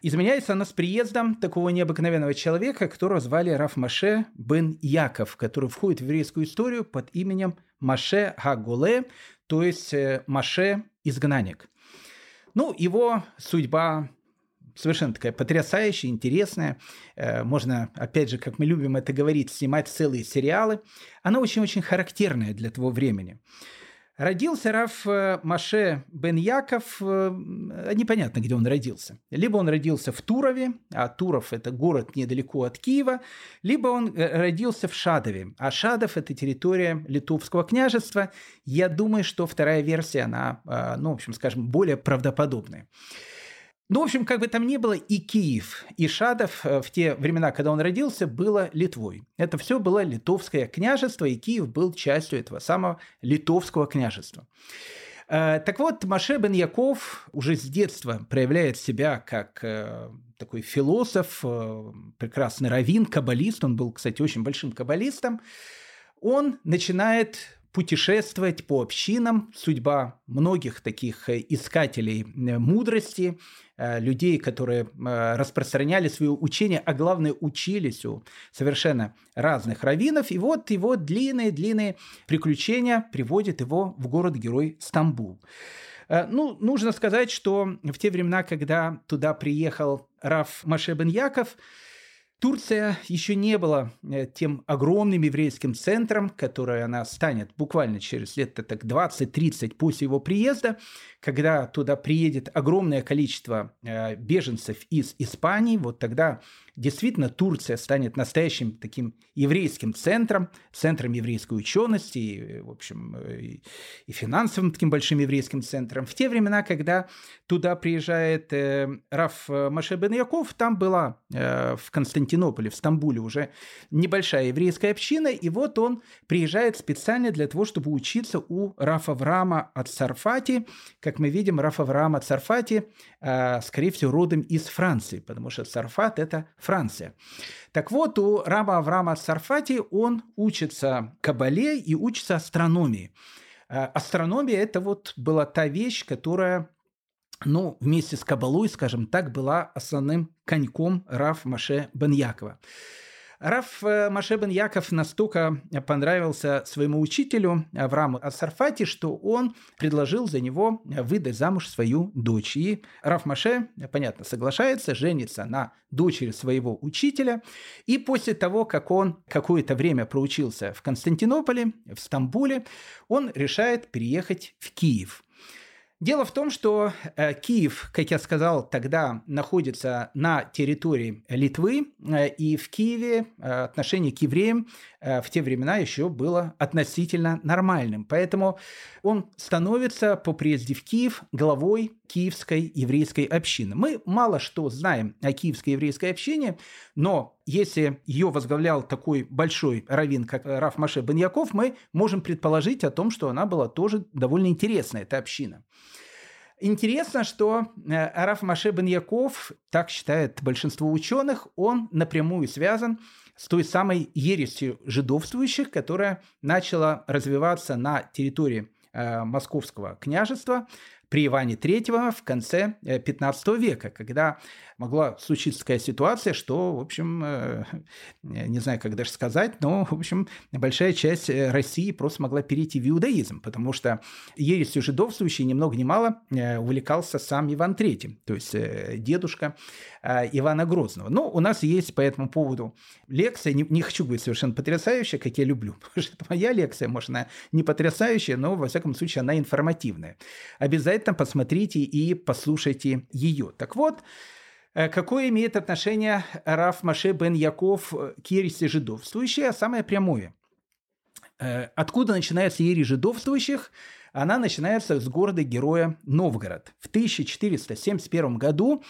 Изменяется она с приездом такого необыкновенного человека, которого звали Раф Маше бен Яков, который входит в еврейскую историю под именем Маше Хагуле, то есть э, Маше – изгнанник. Ну, его судьба совершенно такая потрясающая, интересная. Э, можно, опять же, как мы любим это говорить, снимать целые сериалы. Она очень-очень характерная для того времени. Родился Раф э, Маше бен Яков, э, непонятно, где он родился. Либо он родился в Турове, а Туров – это город недалеко от Киева, либо он э, родился в Шадове, а Шадов – это территория Литовского княжества. Я думаю, что вторая версия, она, ну, в общем, скажем, более правдоподобная. Ну, в общем, как бы там ни было, и Киев, и Шадов э, в те времена, когда он родился, было Литвой. Это все было литовское княжество, и Киев был частью этого самого литовского княжества. Э, так вот, Маше бен Яков уже с детства проявляет себя как э, такой философ, прекрасный раввин, каббалист. Он был, кстати, очень большим каббалистом. Он начинает путешествовать по общинам. Судьба многих таких искателей мудрости, Э, людей, которые э, распространяли свое учение, а главное учились у совершенно разных раввинов. И вот его длинные-длинные приключения приводят его в город-герой Стамбул. Э, ну, нужно сказать, что в те времена, когда туда приехал Раф Машебен Яков, Турция еще не была э, тем огромным еврейским центром, которое она станет буквально через лет так 20-30 после его приезда, когда туда приедет огромное количество э, беженцев из Испании, вот тогда действительно Турция станет настоящим таким еврейским центром, центром еврейской учености, и, в общем, э, и, и финансовым таким большим еврейским центром. В те времена, когда туда приезжает э, Раф Маше бен Яков, там была э, в Константинополе, в Стамбуле уже небольшая еврейская община, и вот он приезжает специально для того, чтобы учиться у Рафа Врама от Сарфати. Как мы видим, Рафа Врама от Сарфати, э, скорее всего, родом из Франции, потому что Сарфат – это. Так вот, у Рама Авраама Сарфати он учится кабале и учится астрономии. А, астрономия – это вот была та вещь, которая ну, вместе с Кабалой, скажем так, была основным коньком Раф Маше Беньякова. Раф э, Машебен Яков настолько понравился своему учителю Аврааму Асарфати, что он предложил за него выдать замуж свою дочь. И Раф Маше, понятно, соглашается, женится на дочери своего учителя. И после того, как он какое-то время проучился в Константинополе, в Стамбуле, он решает переехать в Киев – Дело в том, что э, Киев, как я сказал, тогда находится на территории Литвы, э, и в Киеве э, отношение к евреям в те времена еще было относительно нормальным. Поэтому он становится по приезде в Киев главой киевской еврейской общины. Мы мало что знаем о киевской еврейской общине, но если ее возглавлял такой большой раввин, как Раф Маше Баньяков, мы можем предположить о том, что она была тоже довольно интересная, эта община. Интересно, что э, Раф Маше бен Яков, так считает большинство ученых, он напрямую связан с той самой ересью жидовствующих, которая начала развиваться на территории э, Московского княжества. При Иване III в конце 15 века, когда могла случиться такая ситуация, что, в общем, не знаю, как даже сказать, но, в общем, большая часть России просто могла перейти в иудаизм, потому что ересью жидовствующей ни много ни мало увлекался сам Иван III, то есть дедушка Ивана Грозного. Но у нас есть по этому поводу лекция, не, не хочу говорить совершенно потрясающая, как я люблю, (laughs) потому что это моя лекция, может, она не потрясающая, но, во всяком случае, она информативная. Обязательно посмотрите и послушайте ее. Так вот, э, Какое имеет отношение Раф Маше бен Яков к ереси жидовствующей, а самое прямое? Э, откуда начинается ересь жидовствующих? Она начинается с города-героя Новгород. В 1471 году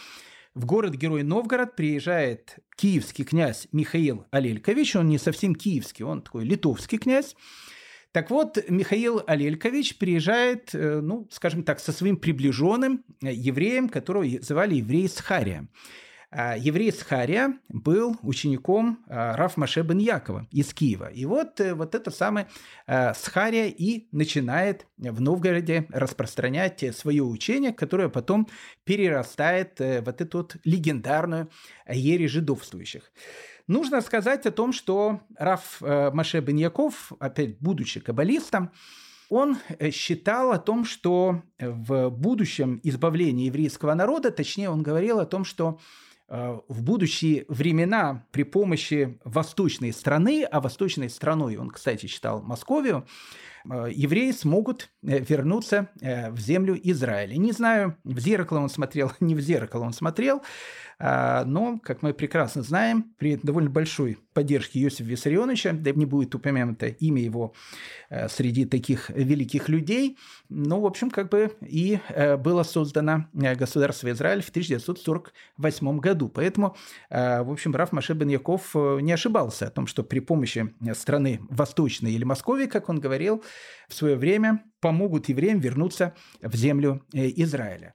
в город-герой Новгород приезжает киевский князь Михаил Алелькович. Он не совсем киевский, он такой литовский князь. Так вот, Михаил Алелькович приезжает, э, ну, скажем так, со своим приближенным э, евреем, которого звали еврей Схария. А, еврей Схария был учеником а, Раф Маше бен Якова из Киева. И вот, э, вот это самое а, Схария и начинает в Новгороде распространять свое учение, которое потом перерастает вот эту вот легендарную ере жидовствующих. Нужно сказать о том, что Раф э, Маше бен Яков, опять будучи каббалистом, он э, считал о том, что в будущем избавлении еврейского народа, точнее он говорил о том, что Э, в будущие времена при помощи восточной страны, а восточной страной он, кстати, считал Московию, евреи смогут вернуться в землю Израиля. Не знаю, в зеркало он смотрел, (laughs) не в зеркало он смотрел, но, как мы прекрасно знаем, при довольно большой поддержке Иосифа Виссарионовича, да не будет упомянуто имя его э, среди таких великих людей, ну, в общем, как бы и э, было создано э, государство Израиль в 1948 году. Поэтому, в общем, Раф Маше бен Яков не ошибался о том, что при помощи страны Восточной или Московии, как он говорил, в свое время помогут евреям вернуться в землю Израиля.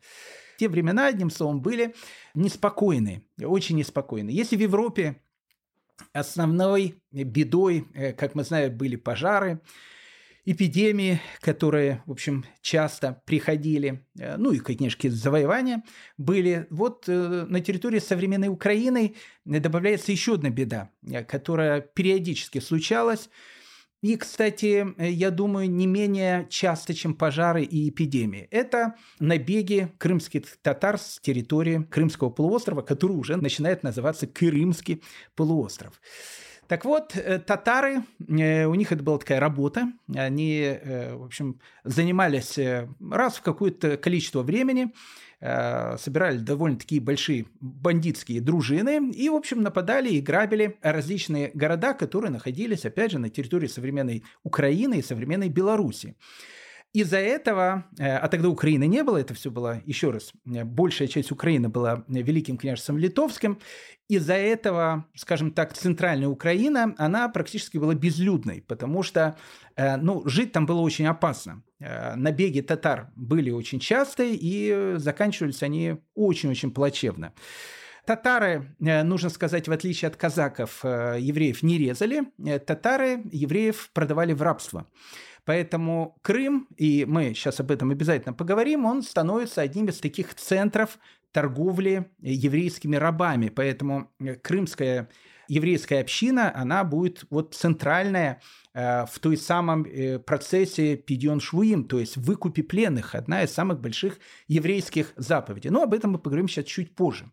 Те времена, одним словом, были неспокойны, очень неспокойны. Если в Европе основной бедой, э, как мы знаем, были пожары, эпидемии, которые, в общем, часто приходили, э, ну и, конечно, завоевания были. Вот э, на территории современной Украины добавляется еще одна беда, которая периодически случалась – и, кстати, э, я думаю, не менее часто, чем пожары и эпидемии. Это набеги крымских татар с территории Крымского полуострова, который уже начинает называться Крымский полуостров. Так вот, э, татары, э, у них это была такая работа, они, в общем, занимались раз в какое-то количество времени, Э, собирали довольно такие большие бандитские дружины и, в общем, нападали и грабили различные города, которые находились, опять же, на территории современной Украины и современной Беларуси. Из-за этого, э, а тогда Украины не было, это все было, еще раз, э, большая часть Украины была Великим княжеством Литовским, из-за этого, скажем так, центральная Украина, она практически была безлюдной, потому что, ну, жить там было очень опасно. Набеги татар были очень частые, и заканчивались они очень-очень плачевно. Татары, нужно сказать, в отличие от казаков, евреев не резали. Татары евреев продавали в рабство. Поэтому Крым, и мы сейчас об этом обязательно поговорим, он становится одним из таких центров торговли еврейскими рабами. Поэтому э, крымская еврейская община, она будет вот центральная э, в той самом э, процессе Пидьон Швуим, то есть выкупе пленных, одна из самых больших еврейских заповедей. Но об этом мы поговорим сейчас чуть позже.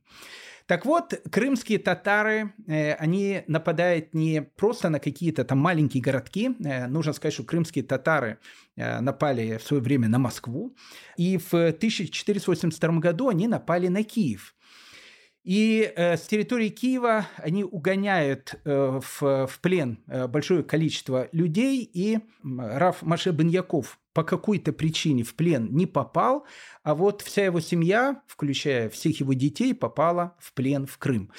Так вот, крымские татары, э, они нападают не просто на какие-то там маленькие городки. Нужно сказать, что крымские татары напали в свое время на Москву. И в 1482 году они напали на Киев. И э, с территории Киева они угоняют э, в, в плен э, большое количество людей, и Раф Маше по какой-то причине в плен не попал, а вот вся его семья, включая всех его детей, попала в плен в Крым.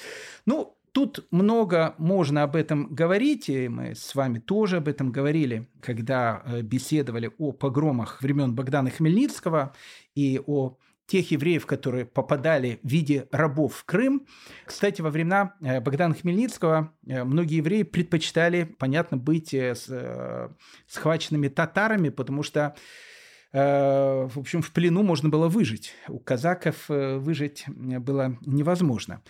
Ну, Тут много можно об этом говорить, и мы с вами тоже об этом говорили, когда э, беседовали о погромах времен Богдана Хмельницкого и о тех евреев, которые попадали в виде рабов в Крым. Кстати, во времена э, Богдана Хмельницкого э, многие евреи предпочитали, понятно, быть э, схваченными татарами, потому что в общем, в плену можно было выжить. У казаков выжить было невозможно.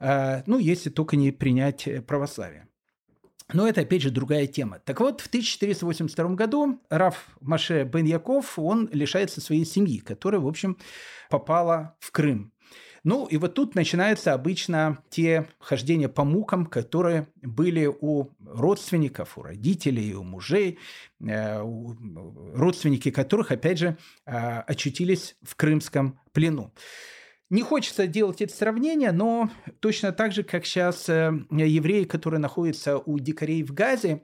Ну, если только не принять православие. Но это, опять же, другая тема. Так вот, в 1482 году Раф Маше бен Яков, он лишается своей семьи, которая, в общем, попала в Крым. Ну, и вот тут начинаются обычно те хождения по мукам, которые были у родственников, у родителей, у мужей, э, родственники которых, опять же, э, очутились в крымском плену. Не хочется делать это сравнение, но точно так же, как сейчас э, евреи, которые находятся у дикарей в Газе,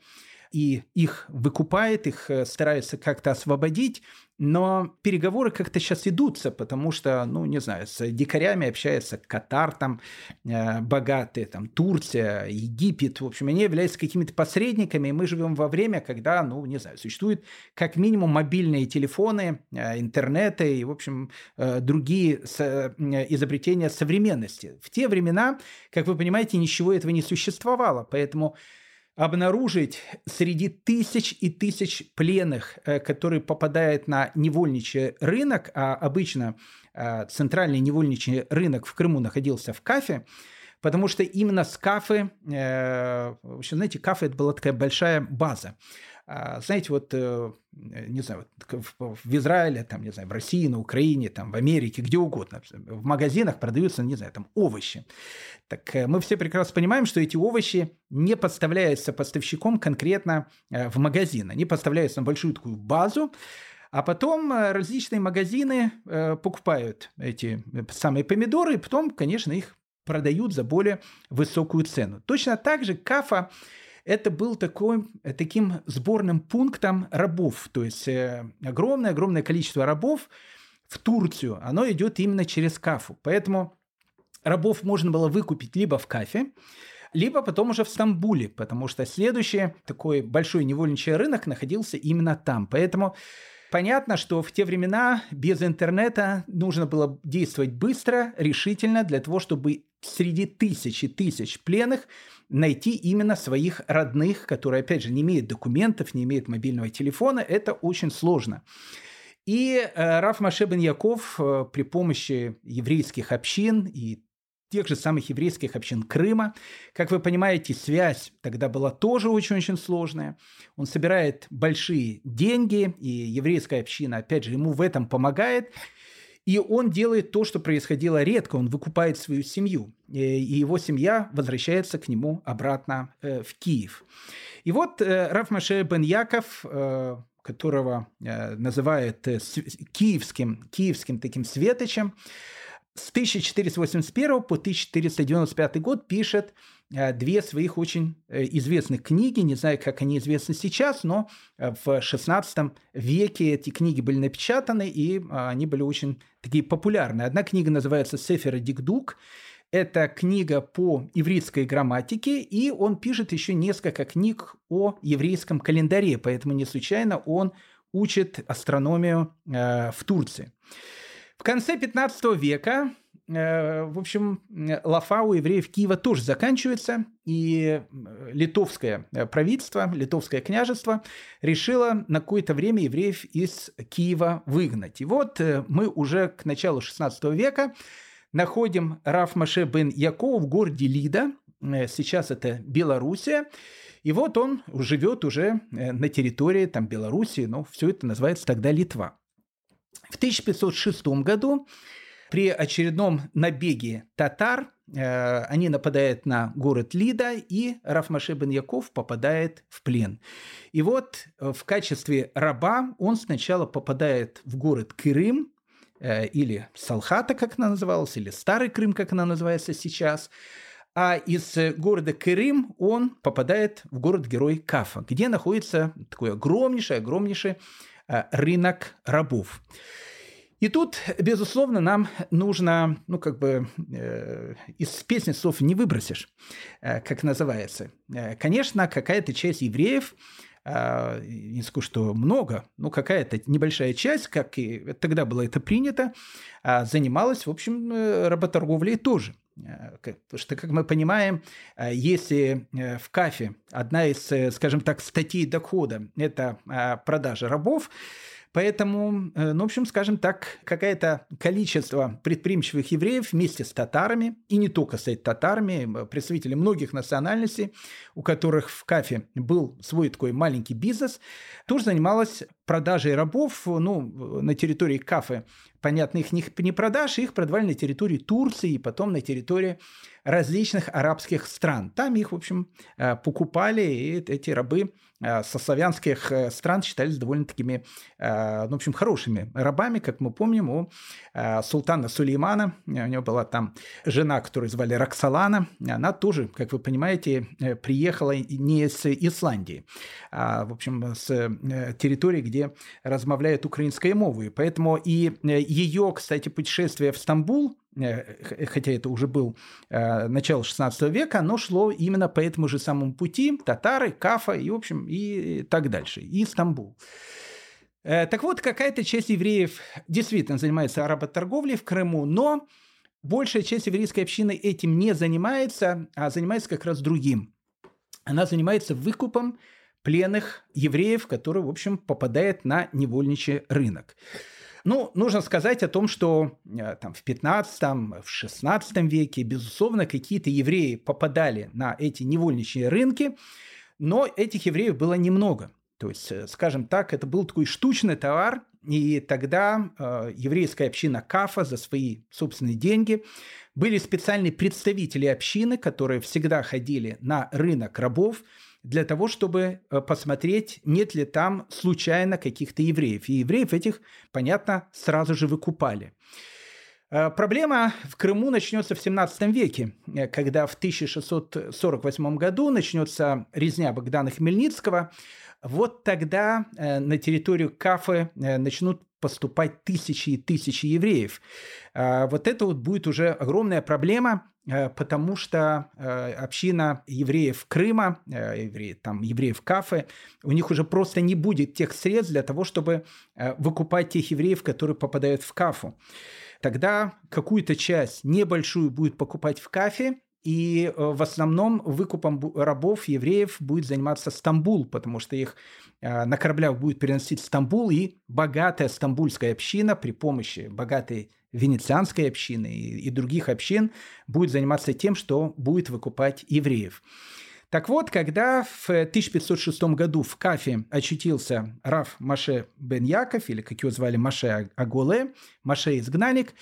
и их выкупает, их э, стараются как-то освободить, но переговоры как-то сейчас идутся, потому что, ну, не знаю, с дикарями общается Катар там э, богатые, там Турция, Египет, в общем, они являются какими-то посредниками, и мы живем во время, когда, ну, не знаю, существуют как минимум мобильные телефоны, э, интернеты и, в общем, э, другие с, э, изобретения современности. В те времена, как вы понимаете, ничего этого не существовало, поэтому обнаружить среди тысяч и тысяч пленных, э, которые попадают на невольничий рынок, а обычно э, центральный невольничий рынок в Крыму находился в Кафе, потому что именно с Кафы, э, в общем, знаете, Кафе это была такая большая база. А, знаете, вот, э, не знаю, в Израиле, там, не знаю, в России, на Украине, там, в Америке, где угодно, в магазинах продаются, не знаю, там, овощи. Так э, мы все прекрасно понимаем, что эти овощи не поставляются поставщиком конкретно э, в магазин. Они поставляются на большую такую базу, а потом различные магазины покупают эти самые помидоры, и потом, конечно, их продают за более высокую цену. Точно так же кафа это был такой, э, таким сборным пунктом рабов. То есть огромное-огромное э, количество рабов в Турцию, оно идет именно через Кафу. Поэтому рабов можно было выкупить либо в Кафе, либо потом уже в Стамбуле, потому что следующий такой большой невольничий рынок находился именно там. Поэтому понятно, что в те времена без интернета нужно было действовать быстро, решительно, для того, чтобы среди тысяч и тысяч пленных найти именно своих родных, которые, опять же, не имеют документов, не имеют мобильного телефона. Это очень сложно. И э, Раф Маше бен Яков э, при помощи еврейских общин и тех же самых еврейских общин Крыма. Как вы понимаете, связь тогда была тоже очень-очень сложная. Он собирает большие деньги, и еврейская община, опять же, ему в этом помогает. И он делает то, что происходило редко. Он выкупает свою семью. Э, и его семья возвращается к нему обратно э, в Киев. И вот э, Раф бен Яков, которого называют киевским, киевским таким светочем, с 1481 по 1495 год пишет две своих очень э, известных книги. Не знаю, как они известны сейчас, но э, в XVI веке эти книги были напечатаны, и они были очень такие популярные. Одна книга называется «Сефера Дикдук», это книга по еврейской грамматике, и он пишет еще несколько книг о еврейском календаре, поэтому не случайно он учит астрономию в Турции. В конце 15 века Э, в общем, лафа у евреев Киева тоже заканчивается, и э, литовское э, правительство, литовское княжество решило на какое-то время евреев из Киева выгнать. И вот мы уже к началу 16 века находим Раф Маше бен Яков в городе Лида, сейчас это Белоруссия, и вот он живет уже на территории там, Белоруссии, но все это называется тогда Литва. В 1506 году при очередном набеге татар э, они нападают на город Лида, и Рафмаше бен Яков попадает в плен. И вот э, в качестве раба он сначала попадает в город Крым, э, или Салхата, как она называлась, или Старый Крым, как она называется сейчас. А из города Крым он попадает в город-герой Кафа, где находится такой огромнейший, огромнейший рынок рабов. И тут, безусловно, нам нужно, ну, как бы, э, из песни слов не выбросишь, э, как называется. Э, конечно, какая-то часть евреев, э, не скажу, что много, но какая-то небольшая часть, как и тогда было это принято, э, занималась, в общем, э, работорговлей тоже. Э, потому что, как мы понимаем, э, если в КАФе одна из, скажем так, статей дохода – это продажа рабов, Поэтому, э, ну, в общем, скажем так, какое-то количество предприимчивых евреев вместе с татарами, и не только с татарами, представители многих национальностей, у которых в Кафе был свой такой маленький бизнес, тоже занималась продажей рабов ну, на территории Кафе. Понятно, их не продаж, их продавали на территории Турции и потом на территории различных арабских стран. Там их, в общем, э, покупали, и эти рабы э, со славянских э, стран считались довольно такими, ну, в общем, хорошими рабами, как мы помним, у султана Сулеймана, у него была там жена, которую звали Роксолана, она тоже, как вы понимаете, приехала не с Исландии, а, в общем, с территории, где размовляют украинской мовой. Поэтому и ее, кстати, путешествие в Стамбул, Э, хотя это уже был э, начало 16 века, оно шло именно по этому же самому пути, татары, Кафа и, в общем, и так дальше, и Стамбул. Э, так вот, какая-то часть евреев действительно занимается работорговлей в Крыму, но большая часть еврейской общины этим не занимается, а занимается как раз другим. Она занимается выкупом пленных евреев, которые, в общем, попадают на невольничий рынок. Ну, нужно сказать о том, что э, там, в 15 в 16 веке, безусловно, какие-то евреи попадали на эти невольничьи рынки, но этих евреев было немного. То есть, э, скажем так, это был такой штучный товар, и тогда э, еврейская община Кафа за свои собственные деньги были специальные представители общины, которые всегда ходили на рынок рабов, для того, чтобы э, посмотреть, нет ли там случайно каких-то евреев. И евреев этих, понятно, сразу же выкупали. Э, проблема в Крыму начнется в 17 веке, э, когда в 1648 году начнется резня Богдана Хмельницкого. Вот тогда на территорию Кафы начнут поступать тысячи и тысячи евреев. Вот это вот будет уже огромная проблема, Э, потому что э, община евреев Крыма, э, евреи, там, евреев Кафы, у них уже просто не будет тех средств для того, чтобы выкупать тех евреев, которые попадают в Кафу. Тогда какую-то часть небольшую будет покупать в Кафе, и в основном выкупом рабов, евреев будет заниматься Стамбул, потому что их на кораблях будет переносить Стамбул, и богатая стамбульская община при помощи богатой венецианской общины и, и других общин будет заниматься тем, что будет выкупать евреев. Так вот, когда в 1506 году в Кафе очутился Раф Маше бен Яков, или как его звали Маше Аголе, Маше изгнанник,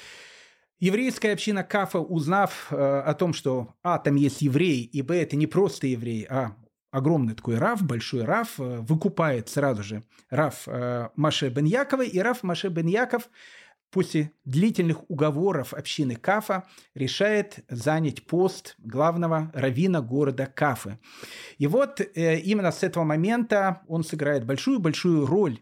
еврейская община Кафа, узнав э, о том, что а, там есть еврей, и б, это не просто еврей, а огромный такой Раф, большой Раф, э, выкупает сразу же Раф э, Маше бен Якова, и Раф Маше бен Яков – после длительных уговоров общины Кафа решает занять пост главного равина города Кафы. И вот э, именно с этого момента он сыграет большую-большую роль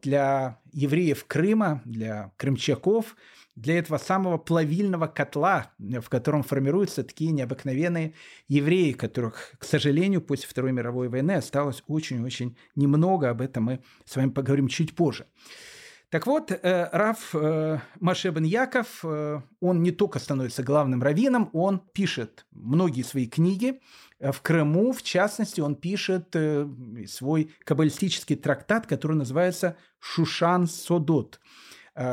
для евреев Крыма, для крымчаков, для этого самого плавильного котла, в котором формируются такие необыкновенные евреи, которых, к сожалению, после Второй мировой войны осталось очень-очень немного. Об этом мы с вами поговорим чуть позже. Так вот, э, Раф э, Машебен Яков, э, он не только становится главным раввином, он пишет многие свои книги. В Крыму, в частности, он пишет свой каббалистический трактат, который называется «Шушан Содот».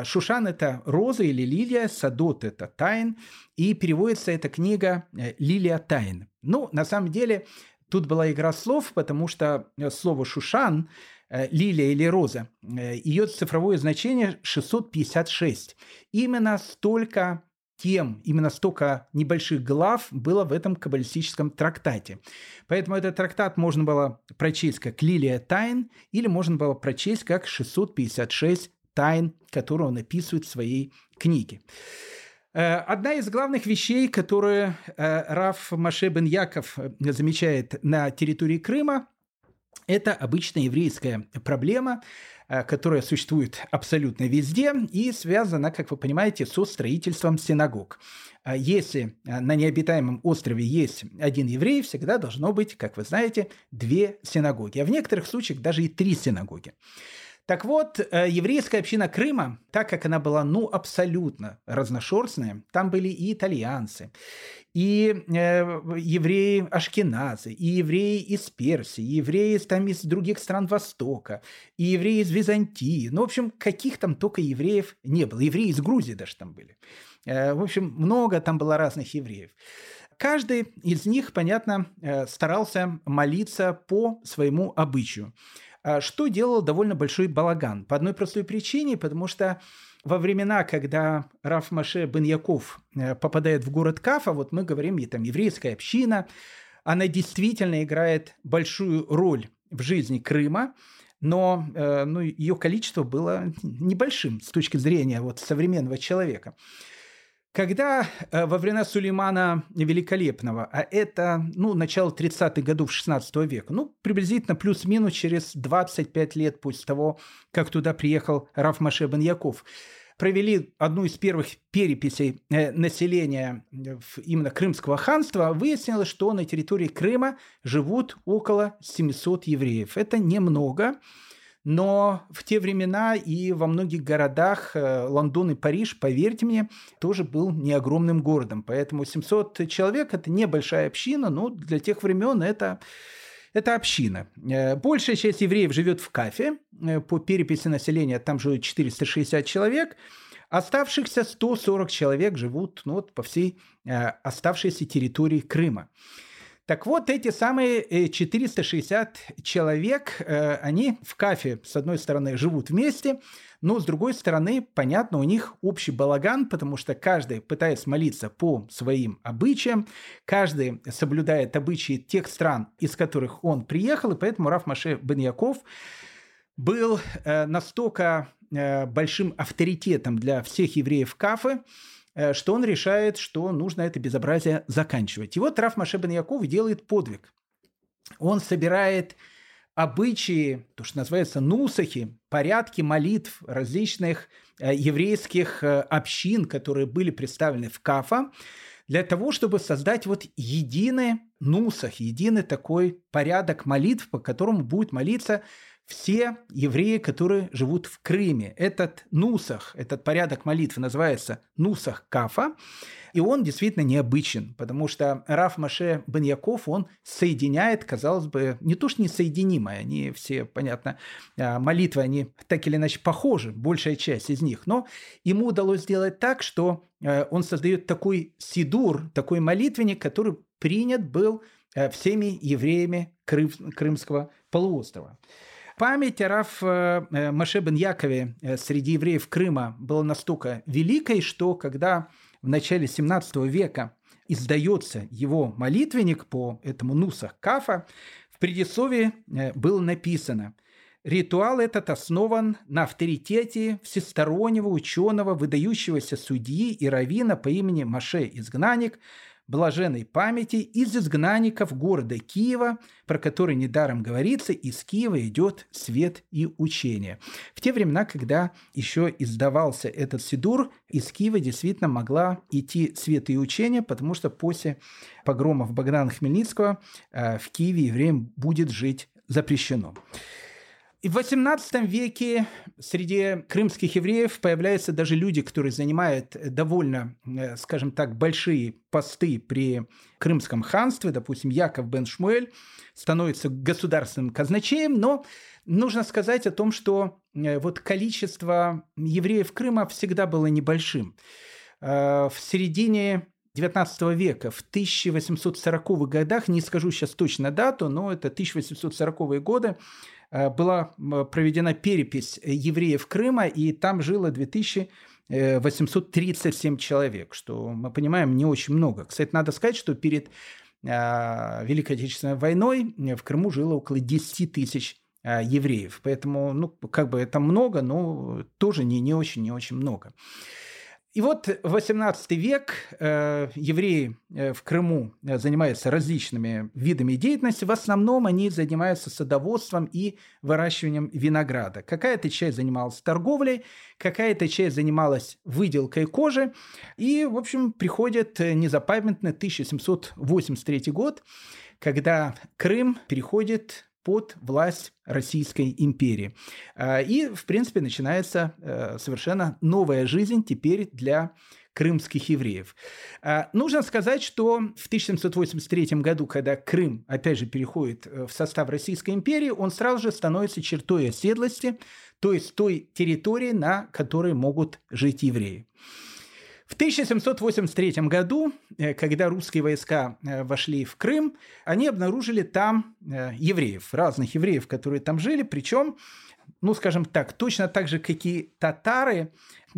Шушан – это роза или лилия, Садот – это тайн, и переводится эта книга «Лилия тайн». Ну, на самом деле, тут была игра слов, потому что слово «шушан» лилия или роза, э, ее цифровое значение 656. Именно столько тем, именно столько небольших глав было в этом каббалистическом трактате. Поэтому этот трактат можно было прочесть как «Лилия тайн» или можно было прочесть как «656 тайн», которые он описывает в своей книге. Э, одна из главных вещей, которые Раф Маше бен Яков замечает на территории Крыма, это обычная еврейская проблема, э, которая существует абсолютно везде и связана, как вы понимаете, со строительством синагог. А если э, на необитаемом острове есть один еврей, всегда должно быть, как вы знаете, две синагоги, а в некоторых случаях даже и три синагоги. Так вот, э, еврейская община Крыма, так как она была, ну, абсолютно разношерстная, там были и итальянцы, и э, евреи Ашкеназы, и евреи из Персии, и евреи там из других стран Востока, и евреи из Византии. Ну, в общем, каких там только евреев не было. Евреи из Грузии даже там были. Э, в общем, много там было разных евреев. Каждый из них, понятно, э, старался молиться по своему обычаю. А что делал довольно большой балаган. По одной простой причине, потому что во времена, когда Раф Маше бен Яков э, попадает в город Кафа, вот мы говорим, там еврейская община, она действительно играет большую роль в жизни Крыма, но э, ну, ее количество было небольшим с точки зрения вот, современного человека. Когда э, во времена Сулеймана Великолепного, а это ну, начало 30-х годов 16 века, ну, приблизительно плюс-минус через 25 лет после того, как туда приехал Раф Маше бен Яков, провели одну из первых переписей э, населения именно Крымского ханства, выяснилось, что на территории Крыма живут около 700 евреев. Это немного, но в те времена и во многих городах э, Лондон и Париж, поверьте мне, тоже был не огромным городом. Поэтому 700 человек – это небольшая община, но для тех времен это это община. Э, большая часть евреев живет в Кафе. Э, по переписи населения там живет 460 человек. Оставшихся 140 человек живут ну, вот, по всей оставшейся территории Крыма. Так вот, эти самые 460 э, человек, э, они в кафе, с одной стороны, живут вместе, но с другой стороны, понятно, у них общий балаган, потому что каждый пытается молиться по своим обычаям, каждый соблюдает обычаи тех стран, из которых он приехал, и поэтому Раф Маше Бен Яков был э, настолько большим авторитетом для всех евреев Кафы, Э, что он решает, что нужно это безобразие заканчивать. И вот Раф Маше бен Яков делает подвиг. Он собирает обычаи, то, что называется нусахи, порядки молитв различных э, еврейских э, общин, которые были представлены в Кафа, для того, чтобы создать вот единый нусах, единый такой порядок молитв, по которому будет молиться все евреи, которые живут в Крыме. Этот нусах, этот порядок молитвы называется нусах кафа, и он действительно необычен, потому что Раф Маше Яков, он соединяет, казалось бы, не то что несоединимое, они все, понятно, а, молитвы, они так или иначе похожи, большая часть из них, но ему удалось сделать так, что э, он создает такой сидур, такой молитвенник, который принят был э, всеми евреями Крымского полуострова. Память о Раф э, э, Маше бен Якове э, среди евреев Крыма была настолько великой, что когда в начале 17 века издается его молитвенник по этому Нусах Кафа, в предисловии было написано «Ритуал этот основан на авторитете всестороннего ученого, выдающегося судьи и равина по имени Маше Изгнанник, блаженной памяти из изгнанников города Киева, про который недаром говорится, из Киева идет свет и учение. В те времена, когда еще издавался этот Сидур, из Киева действительно могла идти свет и учение, потому что после погромов Богдана Хмельницкого э, в Киеве евреям будет жить запрещено. И в XVIII веке среди крымских евреев появляются даже люди, которые занимают довольно, э, скажем так, большие посты при Крымском ханстве. Допустим, Яков бен Шмуэль становится государственным казначеем, но нужно сказать о том, что э, вот количество евреев Крыма всегда было небольшим. Э, в середине XIX века, в 1840-х годах, не скажу сейчас точно дату, но это 1840-е годы, Э, была проведена перепись евреев Крыма, и там жило 2837 человек, что мы понимаем не очень много. Кстати, надо сказать, что перед э, Великой Отечественной войной в Крыму жило около 10 тысяч э, евреев. Поэтому, ну, как бы это много, но тоже не, не очень, не очень много. И вот 18 век э, евреи э, в Крыму э, занимаются различными видами деятельности. В основном они занимаются садоводством и выращиванием винограда. Какая-то часть занималась торговлей, какая-то часть занималась выделкой кожи. И, в общем, приходит незапамятный 1783 год, когда Крым переходит под власть Российской империи. А, и, в принципе, начинается э, совершенно новая жизнь теперь для крымских евреев. А, нужно сказать, что в 1783 году, когда Крым, опять же, переходит э, в состав Российской империи, он сразу же становится чертой оседлости, то есть той территории, на которой могут жить евреи. В 1783 году, э, когда русские войска э, вошли в Крым, они обнаружили там э, евреев, разных евреев, которые там жили, причем, ну, скажем так, точно так же, как и татары,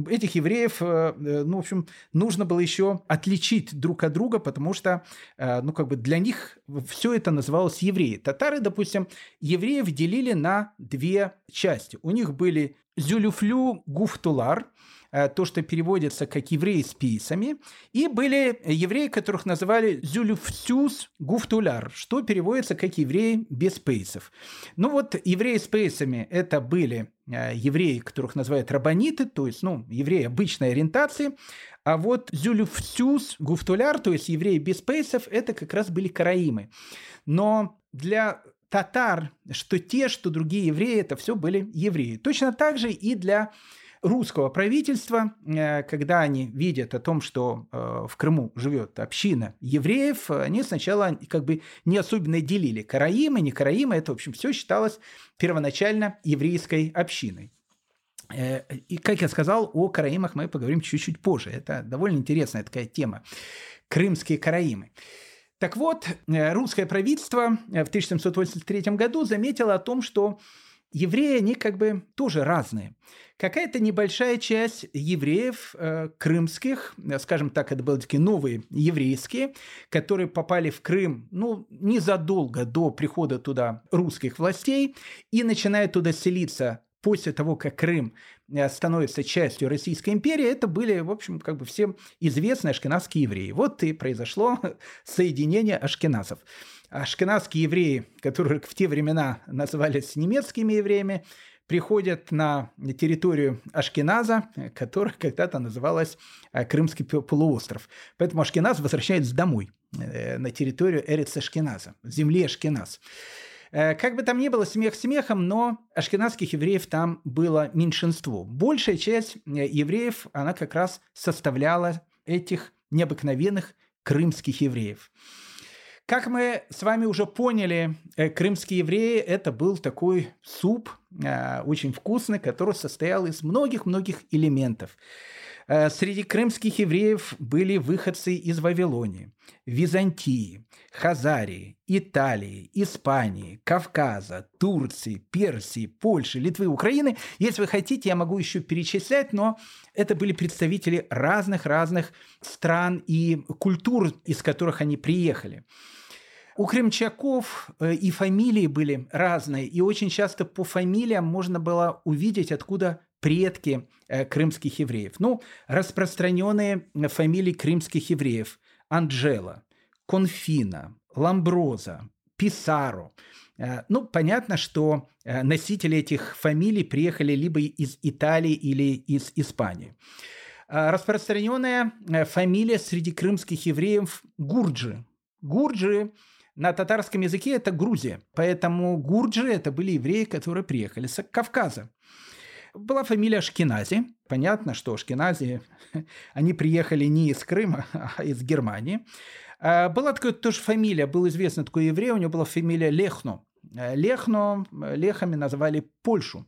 этих евреев, ну, в общем, нужно было еще отличить друг от друга, потому что, ну, как бы для них все это называлось евреи. Татары, допустим, евреев делили на две части. У них были зюлюфлю гуфтулар – то, что переводится как евреи с пейсами, и были евреи, которых называли зюлюфсюс гуфтуляр, что переводится как евреи без пейсов. Ну вот евреи с пейсами – это были э, евреи, которых называют рабаниты, то есть, ну, евреи обычной ориентации, а вот зюлюфсюс гуфтуляр, то есть евреи без пейсов, это как раз были караимы. Но для татар, что те, что другие евреи, это все были евреи. Точно так же и для русского правительства, э, когда они видят о том, что э, в Крыму живет община евреев, они сначала как бы не особенно делили караимы, не караимы, это, в общем, все считалось первоначально еврейской общиной. Э, и, как я сказал, о караимах мы поговорим чуть-чуть позже. Это довольно интересная такая тема. Крымские караимы. Так вот, русское правительство в 1783 году заметило о том, что евреи, они как бы тоже разные. Какая-то небольшая часть евреев э, крымских, э, скажем так, это были такие новые еврейские, которые попали в Крым, ну, незадолго до прихода туда русских властей и начинают туда селиться после того, как Крым э, становится частью Российской империи, это были, в общем, как бы всем известные ашкеназские евреи. Вот и произошло (laughs) соединение ашкеназов. Ашкеназские евреи, которые в те времена назывались немецкими евреями, приходят на территорию Ашкеназа, которая когда-то называлась э, Крымский полуостров. Поэтому Ашкеназ возвращается домой, э, на территорию Эриц Ашкеназа, земли Ашкеназ. Э, как бы там ни было, смех смехом, но ашкенадских евреев там было меньшинство. Большая часть евреев, она как раз составляла этих необыкновенных крымских евреев. Как мы с вами уже поняли, э, крымские евреи – это был такой суп, э, очень вкусный, который состоял из многих-многих элементов. Э, среди крымских евреев были выходцы из Вавилонии, Византии, Хазарии, Италии, Испании, Кавказа, Турции, Персии, Польши, Литвы, Украины. Если вы хотите, я могу еще перечислять, но это были представители разных-разных стран и культур, из которых они приехали. У крымчаков э, и фамилии были разные, и очень часто по фамилиям можно было увидеть, откуда предки э, крымских евреев. Ну, распространенные фамилии крымских евреев – Анджела, Конфина, Ламброза, Писаро. Э, ну, понятно, что носители этих фамилий приехали либо из Италии или из Испании. Распространенная фамилия среди крымских евреев – Гурджи. Гурджи на татарском языке это Грузия. Поэтому гурджи – это были евреи, которые приехали с Кавказа. Была фамилия Ашкенази. Понятно, что Ашкенази, (laughs) они приехали не из Крыма, (laughs) а из Германии. А была такая тоже фамилия, был известный такой еврей, у него была фамилия Лехно. Лехно, Лехами называли Польшу.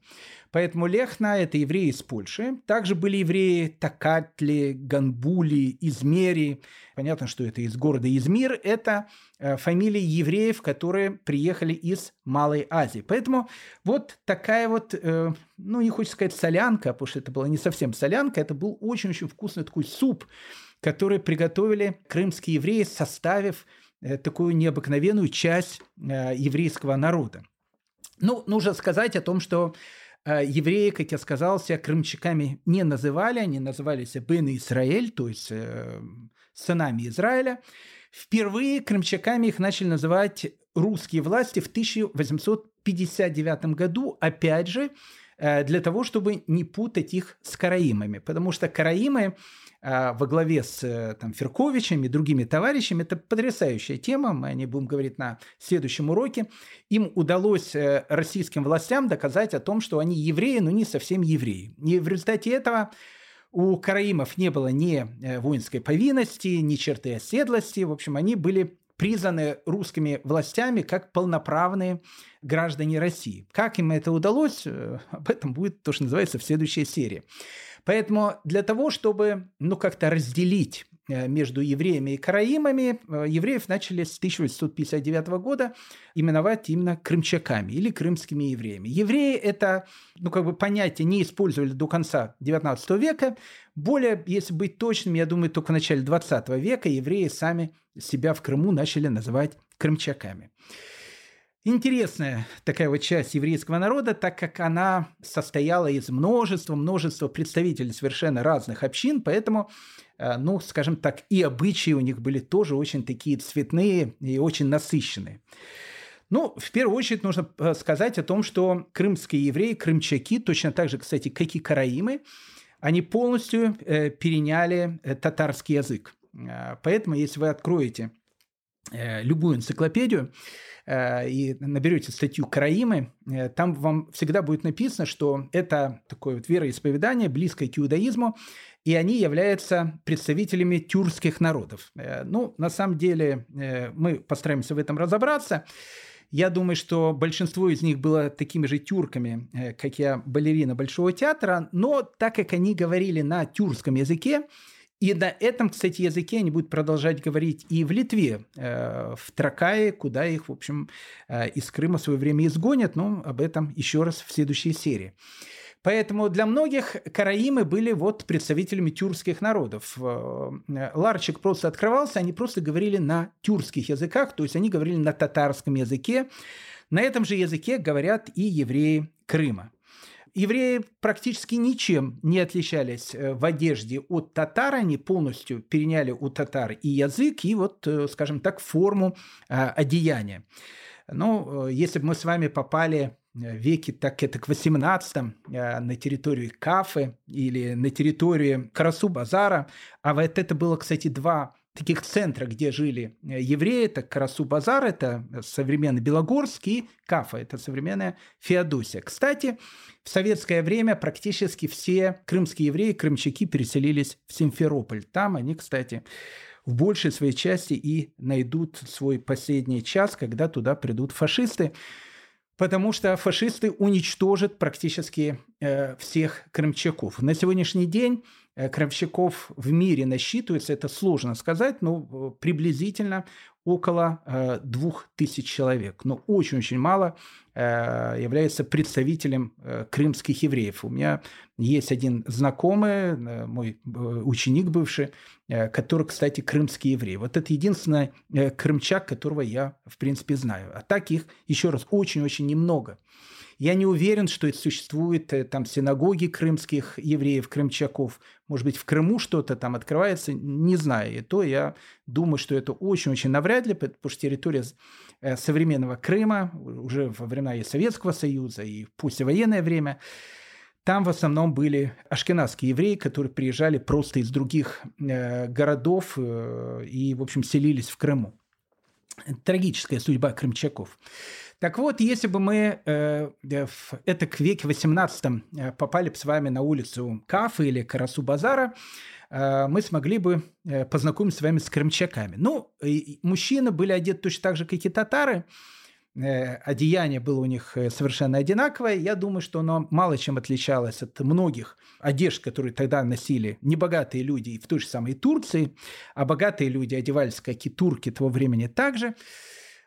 Поэтому Лехна – это евреи из Польши. Также были евреи Такатли, Ганбули, Измери. Понятно, что это из города Измир. Это э, фамилии евреев, которые приехали из Малой Азии. Поэтому вот такая вот, э, ну, не хочется сказать солянка, потому что это была не совсем солянка, это был очень-очень вкусный такой суп, который приготовили крымские евреи, составив э, такую необыкновенную часть еврейского народа. Ну, нужно сказать о том, что евреи, как я сказал, себя крымчаками не называли, они назывались Бен Израиль, то есть э, сынами Израиля. Впервые крымчаками их начали называть русские власти в 1859 году, опять же, для того, чтобы не путать их с караимами. Потому что караимы во главе с там, Ферковичем и другими товарищами, это потрясающая тема, мы о ней будем говорить на следующем уроке. Им удалось российским властям доказать о том, что они евреи, но не совсем евреи. И в результате этого у караимов не было ни воинской повинности, ни черты оседлости. В общем, они были признаны русскими властями как полноправные граждане России. Как им это удалось, э, об этом будет то, что называется в следующей серии. Поэтому для того, чтобы ну, как-то разделить э, между евреями и караимами, э, евреев начали с 1859 года именовать именно крымчаками или крымскими евреями. Евреи это, ну как бы понятие не использовали до конца 19 века. Более, если быть точным, я думаю, только в начале 20 века евреи сами себя в Крыму начали называть крымчаками. Интересная такая вот часть еврейского народа, так как она состояла из множества, множества представителей совершенно разных общин, поэтому, э, ну, скажем так, и обычаи у них были тоже очень такие цветные и очень насыщенные. Ну, в первую очередь нужно э, сказать о том, что крымские евреи, крымчаки, точно так же, кстати, как и караимы, они полностью э, переняли татарский язык. Поэтому, если вы откроете любую энциклопедию, Э, и наберете статью Караимы, э, там вам всегда будет написано, что это такое вот вероисповедание, близкое к иудаизму, и они являются представителями тюркских народов. Э, ну, на самом деле, мы постараемся в этом разобраться. Я думаю, что большинство из них было такими же тюрками, как я, балерина Большого театра, но так как они говорили на тюркском языке, и на этом, кстати, языке они будут продолжать говорить и в Литве, э, в Тракае, куда их, в общем, э, из Крыма в свое время изгонят, но об этом еще раз в следующей серии. Поэтому для многих караимы были вот представителями тюркских народов. Э, ларчик просто открывался, они просто говорили на тюркских языках, то есть они говорили на татарском языке. На этом же языке говорят и евреи Крыма евреи практически ничем не отличались э, в одежде от татар. Они полностью переняли у татар и язык, и вот, э, скажем так, форму а, одеяния. Ну, э, если бы мы с вами попали веке, так это к 18 на территорию Кафы или на территорию Карасу-Базара, а вот это было, кстати, два таких центрах, где жили э, евреи, это Карасу-Базар, это современный Белогорск, и Кафа, это современная Феодосия. Кстати, в советское время практически все крымские евреи, крымчаки переселились в Симферополь. Там они, кстати, в большей своей части и найдут свой последний час, когда туда придут фашисты потому что фашисты уничтожат практически э, всех крымчаков. На сегодняшний день э, крымчаков в мире насчитывается, это сложно сказать, но э, приблизительно около э, двух тысяч человек. Но очень-очень мало является представителем крымских евреев. У меня есть один знакомый, мой ученик бывший, который, кстати, крымский еврей. Вот это единственный крымчак, которого я, в принципе, знаю. А так их, еще раз, очень-очень немного. Я не уверен, что это существует э, там синагоги крымских евреев, крымчаков. Может быть, в Крыму что-то там открывается, не знаю. И то я думаю, что это очень-очень навряд ли, потому что территория э, современного Крыма уже во времена и Советского Союза, и в послевоенное время, там в основном были ашкенадские евреи, которые приезжали просто из других э, городов и, в общем, селились в Крыму. Трагическая судьба крымчаков. Так вот, если бы мы э, в это к веке 18 э, попали бы с вами на улицу Кафы или Карасу-Базара, э, мы смогли бы э, познакомиться с вами с крымчаками. Ну, и мужчины были одеты точно так же, как и татары, э, одеяние было у них э, совершенно одинаковое. Я думаю, что оно мало чем отличалось от многих одежд, которые тогда носили небогатые люди в той же самой Турции, а богатые люди одевались, как и турки того времени также. Э,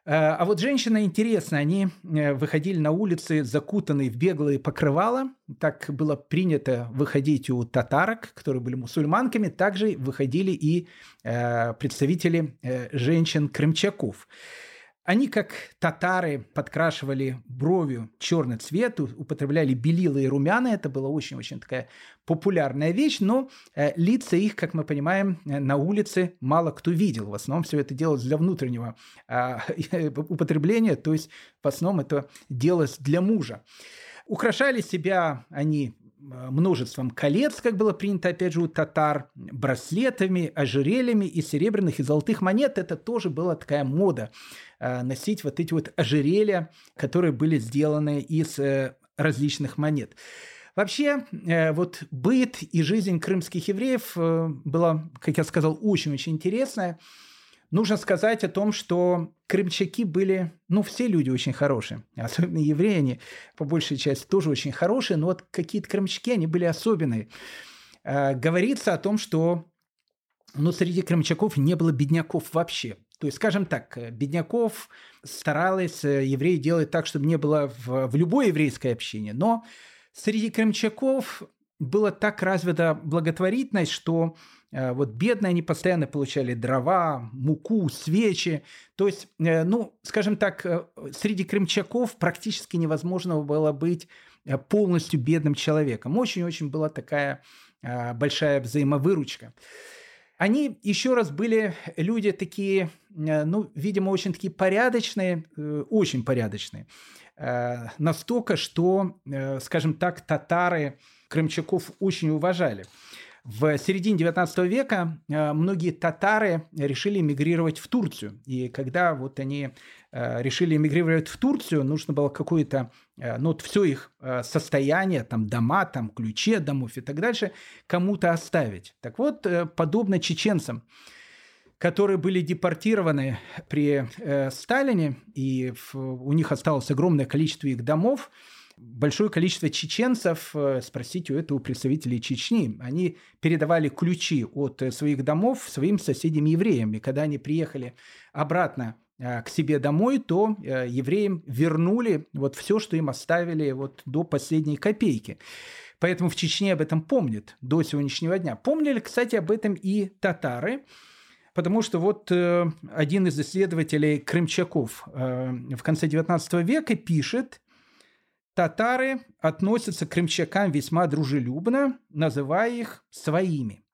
а вот женщины, интересно, они э, выходили на улицы, закутанные в беглые покрывала. Так было принято выходить у татарок, которые были мусульманками. Также выходили и э, представители женщин-крымчаков. Они, как татары, подкрашивали бровью черный цвет, употребляли белила и румяна. Это была очень-очень такая популярная вещь, но э, лица их, как мы понимаем, э, на улице мало кто видел. В основном все это делалось для внутреннего э, (laughs) употребления, то есть в основном это делалось для мужа. Украшали себя они множеством колец, как было принято, опять же, у татар, браслетами, ожерельями и серебряных и золотых монет. Это тоже была такая мода э, носить вот эти вот ожерелья, которые были сделаны из э, различных монет. Вообще, вот быт и жизнь крымских евреев была, как я сказал, очень-очень интересная. Нужно сказать о том, что крымчаки были, ну, все люди очень хорошие, (laughs) особенно евреи, они по большей части тоже очень хорошие, но вот какие-то крымчаки, они были особенные. Э, говорится о том, что ну, среди крымчаков не было бедняков вообще. То есть, скажем так, бедняков старались э, евреи делать так, чтобы не было в, в любой еврейской общине, но среди крымчаков была так развита благотворительность, что Э, вот бедные они постоянно получали дрова, муку, свечи. То есть, э, ну, скажем так, э, среди крымчаков практически невозможно было быть полностью бедным человеком. Очень-очень была такая большая взаимовыручка. Они еще раз были люди такие, ну, видимо, очень такие порядочные, очень порядочные. Настолько, что, скажем так, татары крымчаков очень уважали. В середине 19 века э, многие татары решили эмигрировать в Турцию. И когда вот они э, решили эмигрировать в Турцию, нужно было какое-то, э, ну вот все их состояние, там дома, там ключи от домов и так дальше, кому-то оставить. Так вот, подобно чеченцам, которые были депортированы при Сталине, и у них осталось огромное количество их домов, большое количество чеченцев, э, спросите у этого представителей Чечни, они передавали ключи от э, своих домов своим соседям-евреям. И когда они приехали обратно э, к себе домой, то евреям вернули вот все, что им оставили вот до последней копейки. Поэтому в Чечне об этом помнят до сегодняшнего дня. Помнили, кстати, об этом и татары, потому что вот один из исследователей крымчаков в конце XIX века пишет, Татары относятся к крымчакам весьма дружелюбно, называя их своими.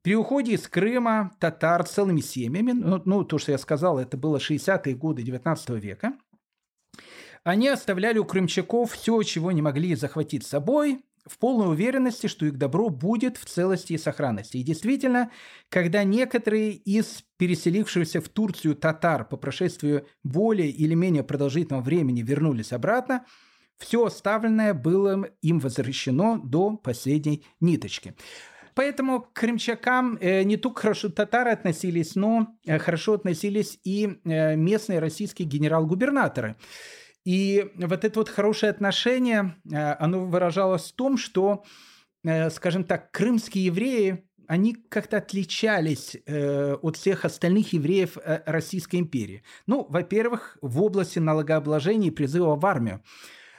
При уходе из Крыма татар целыми семьями, ну, ну то, что я сказал, это было 60-е годы 19 века, они оставляли у крымчаков все, чего не могли захватить с собой, в полной уверенности, что их добро будет в целости и сохранности. И действительно, когда некоторые из переселившихся в Турцию татар по прошествию более или менее продолжительного времени вернулись обратно – все оставленное было им возвращено до последней ниточки. Поэтому к крымчакам э, не только хорошо татары относились, но э, хорошо относились и э, местные российские генерал-губернаторы. И вот это вот хорошее отношение, оно выражалось в том, что, скажем так, крымские евреи, они как-то отличались от всех остальных евреев Российской империи. Ну, во-первых, в области налогообложения и призыва в армию.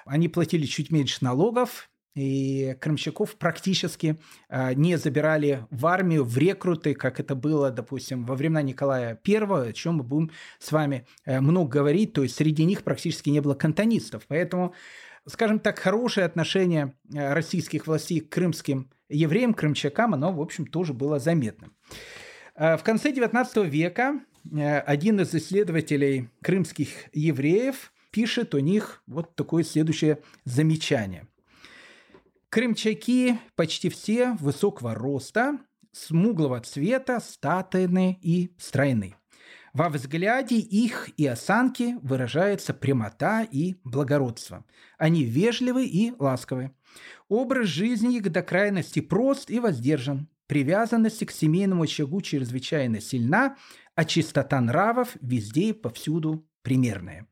Они платили чуть меньше налогов, и крымчаков практически э, не забирали в армию, в рекруты, как это было, допустим, во времена Николая I, о чем мы будем с вами э, много говорить, то есть среди них практически не было кантонистов. Поэтому, скажем так, хорошее отношение э, российских властей к крымским евреям, крымчакам, оно, в общем, тоже было заметным. Э, в конце XIX века э, один из исследователей крымских евреев – пишет у них вот такое следующее замечание. Крымчаки почти все высокого роста, смуглого цвета, статные и стройны. Во взгляде их и осанки выражается прямота и благородство. Они вежливы и ласковы. Образ жизни их до крайности прост и воздержан. Привязанность к семейному очагу чрезвычайно сильна, а чистота нравов везде и повсюду примерная.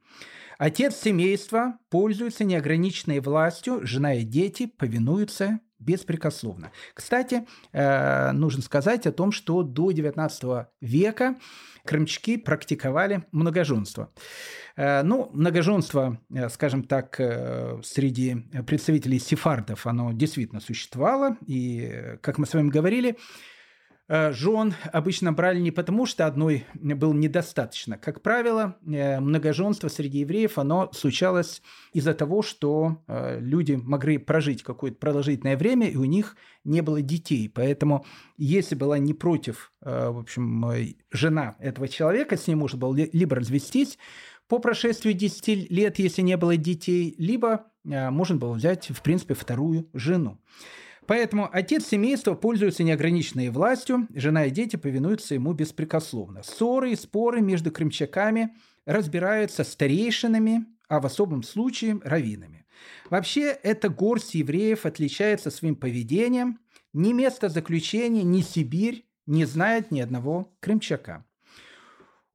Отец семейства пользуется неограниченной властью, жена и дети повинуются беспрекословно. Кстати, э, нужно сказать о том, что до XIX века крымчаки практиковали многоженство. Э, ну, многоженство, э, скажем так, среди представителей сефардов, оно действительно существовало. И, как мы с вами говорили, жен обычно брали не потому, что одной было недостаточно. Как правило, э, многоженство среди евреев, оно случалось из-за того, что э, люди могли прожить какое-то продолжительное время, и у них не было детей. Поэтому, если была не против, в общем, жена этого человека, с ней можно было либо развестись, по прошествии 10 лет, если не было детей, либо э, можно было взять, в принципе, вторую жену. Поэтому отец семейства пользуется неограниченной властью, жена и дети повинуются ему беспрекословно. Ссоры и споры между крымчаками разбираются старейшинами, а в особом случае раввинами. Вообще, эта горсть евреев отличается своим поведением. Ни место заключения, ни Сибирь не знает ни одного крымчака.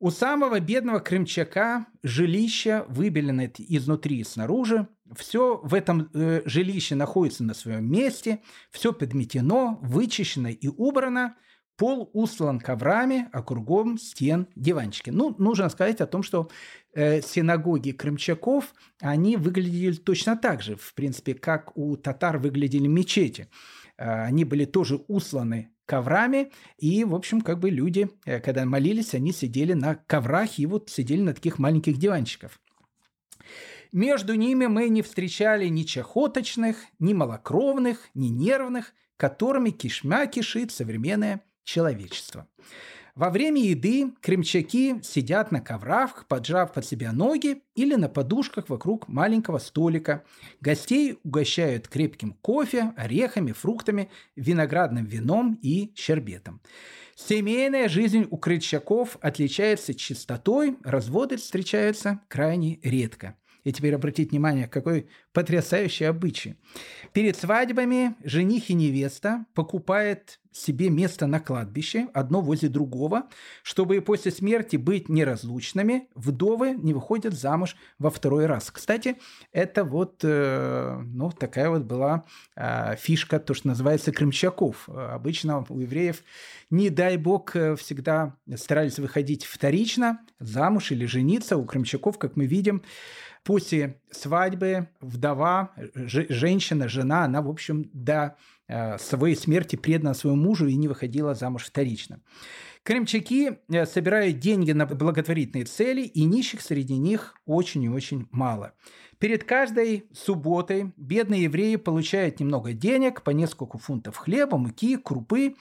У самого бедного крымчака жилище выбелено изнутри и снаружи. Все в этом э, жилище находится на своем месте, все подметено, вычищено и убрано. Пол устлан коврами, а кругом стен диванчики. Ну, нужно сказать о том, что э, синагоги крымчаков, они выглядели точно так же, в принципе, как у татар выглядели мечети. Э, они были тоже усланы коврами, и, в общем, как бы люди, э, когда молились, они сидели на коврах и вот сидели на таких маленьких диванчиках. Между ними мы не встречали ни чахоточных, ни малокровных, ни нервных, которыми кишмя кишит современное человечество. Во время еды крымчаки сидят на коврах, поджав под себя ноги или на подушках вокруг маленького столика. Гостей угощают крепким кофе, орехами, фруктами, виноградным вином и щербетом. Семейная жизнь у крымчаков отличается чистотой, разводы встречаются крайне редко. И теперь обратите внимание, какой потрясающий обычай. Перед свадьбами жених и невеста покупают себе место на кладбище, одно возле другого, чтобы после смерти быть неразлучными, вдовы не выходят замуж во второй раз. Кстати, это вот, э, ну, такая вот была э, фишка, то, что называется крымчаков. Обычно у евреев, не дай бог, э, всегда старались выходить вторично, замуж или жениться. У крымчаков, как мы видим, после свадьбы вдова, женщина, жена, она, в общем, до э, своей смерти предана своему мужу и не выходила замуж вторично. Крымчаки э, собирают деньги на благотворительные цели, и нищих среди них очень и очень мало. Перед каждой субботой бедные евреи получают немного денег, по несколько фунтов хлеба, муки, крупы,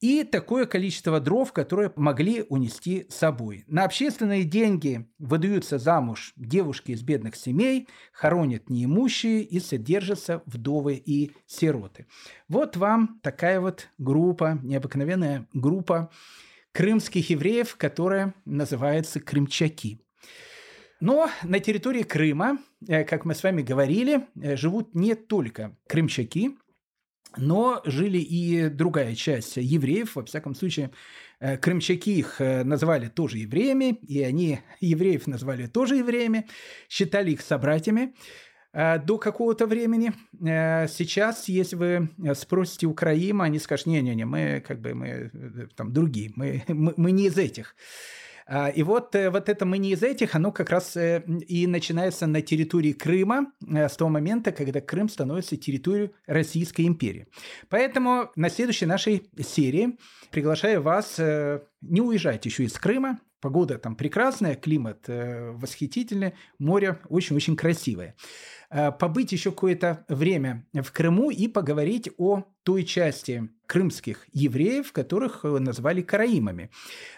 и такое количество дров, которые могли унести с собой. На общественные деньги выдаются замуж девушки из бедных семей, хоронят неимущие и содержатся вдовы и сироты. Вот вам такая вот группа, необыкновенная группа крымских евреев, которая называется крымчаки. Но на территории Крыма, э, как мы с вами говорили, э, живут не только крымчаки, но жили и другая часть евреев, во всяком случае, э, крымчаки их э, называли тоже евреями, и они евреев назвали тоже евреями, считали их собратьями э, до какого-то времени. Сейчас, если вы спросите у они скажут, не-не-не, мы как бы мы там другие, мы, (laughs) мы, мы не из этих. А, и вот, э, вот это мы не из этих, оно как раз э, и начинается на территории Крыма э, с того момента, когда Крым становится территорией Российской империи. Поэтому на следующей нашей серии приглашаю вас, не уезжать еще из Крыма, Погода там прекрасная, климат восхитительный, море очень-очень красивое. Побыть еще какое-то время в Крыму и поговорить о той части крымских евреев, которых э, назвали караимами.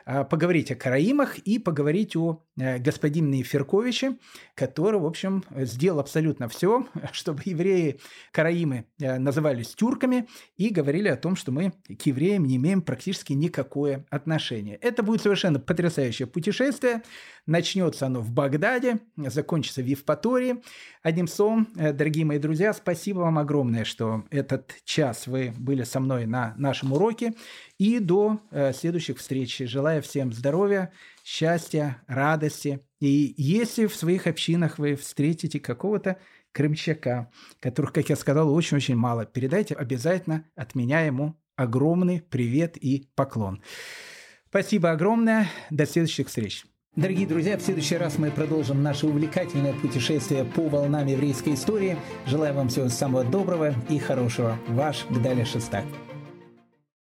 А, поговорить о караимах и поговорить о э, господине Ферковиче, который, в общем, сделал абсолютно все, (laughs) чтобы евреи караимы э, назывались тюрками и говорили о том, что мы к евреям не имеем практически никакое отношение. Это будет совершенно потрясающее путешествие. Начнется оно в Багдаде, закончится в Евпатории. Одним словом, дорогие мои друзья, спасибо вам огромное, что этот час вы вы были со мной на нашем уроке. И до э, следующих встреч. Желаю всем здоровья, счастья, радости. И если в своих общинах вы встретите какого-то крымчака, которых, как я сказал, очень-очень мало, передайте обязательно от меня ему огромный привет и поклон. Спасибо огромное. До следующих встреч. Дорогие друзья, в следующий раз мы продолжим наше увлекательное путешествие по волнам еврейской истории. Желаю вам всего самого доброго и хорошего. Ваш Гдаля Шестак.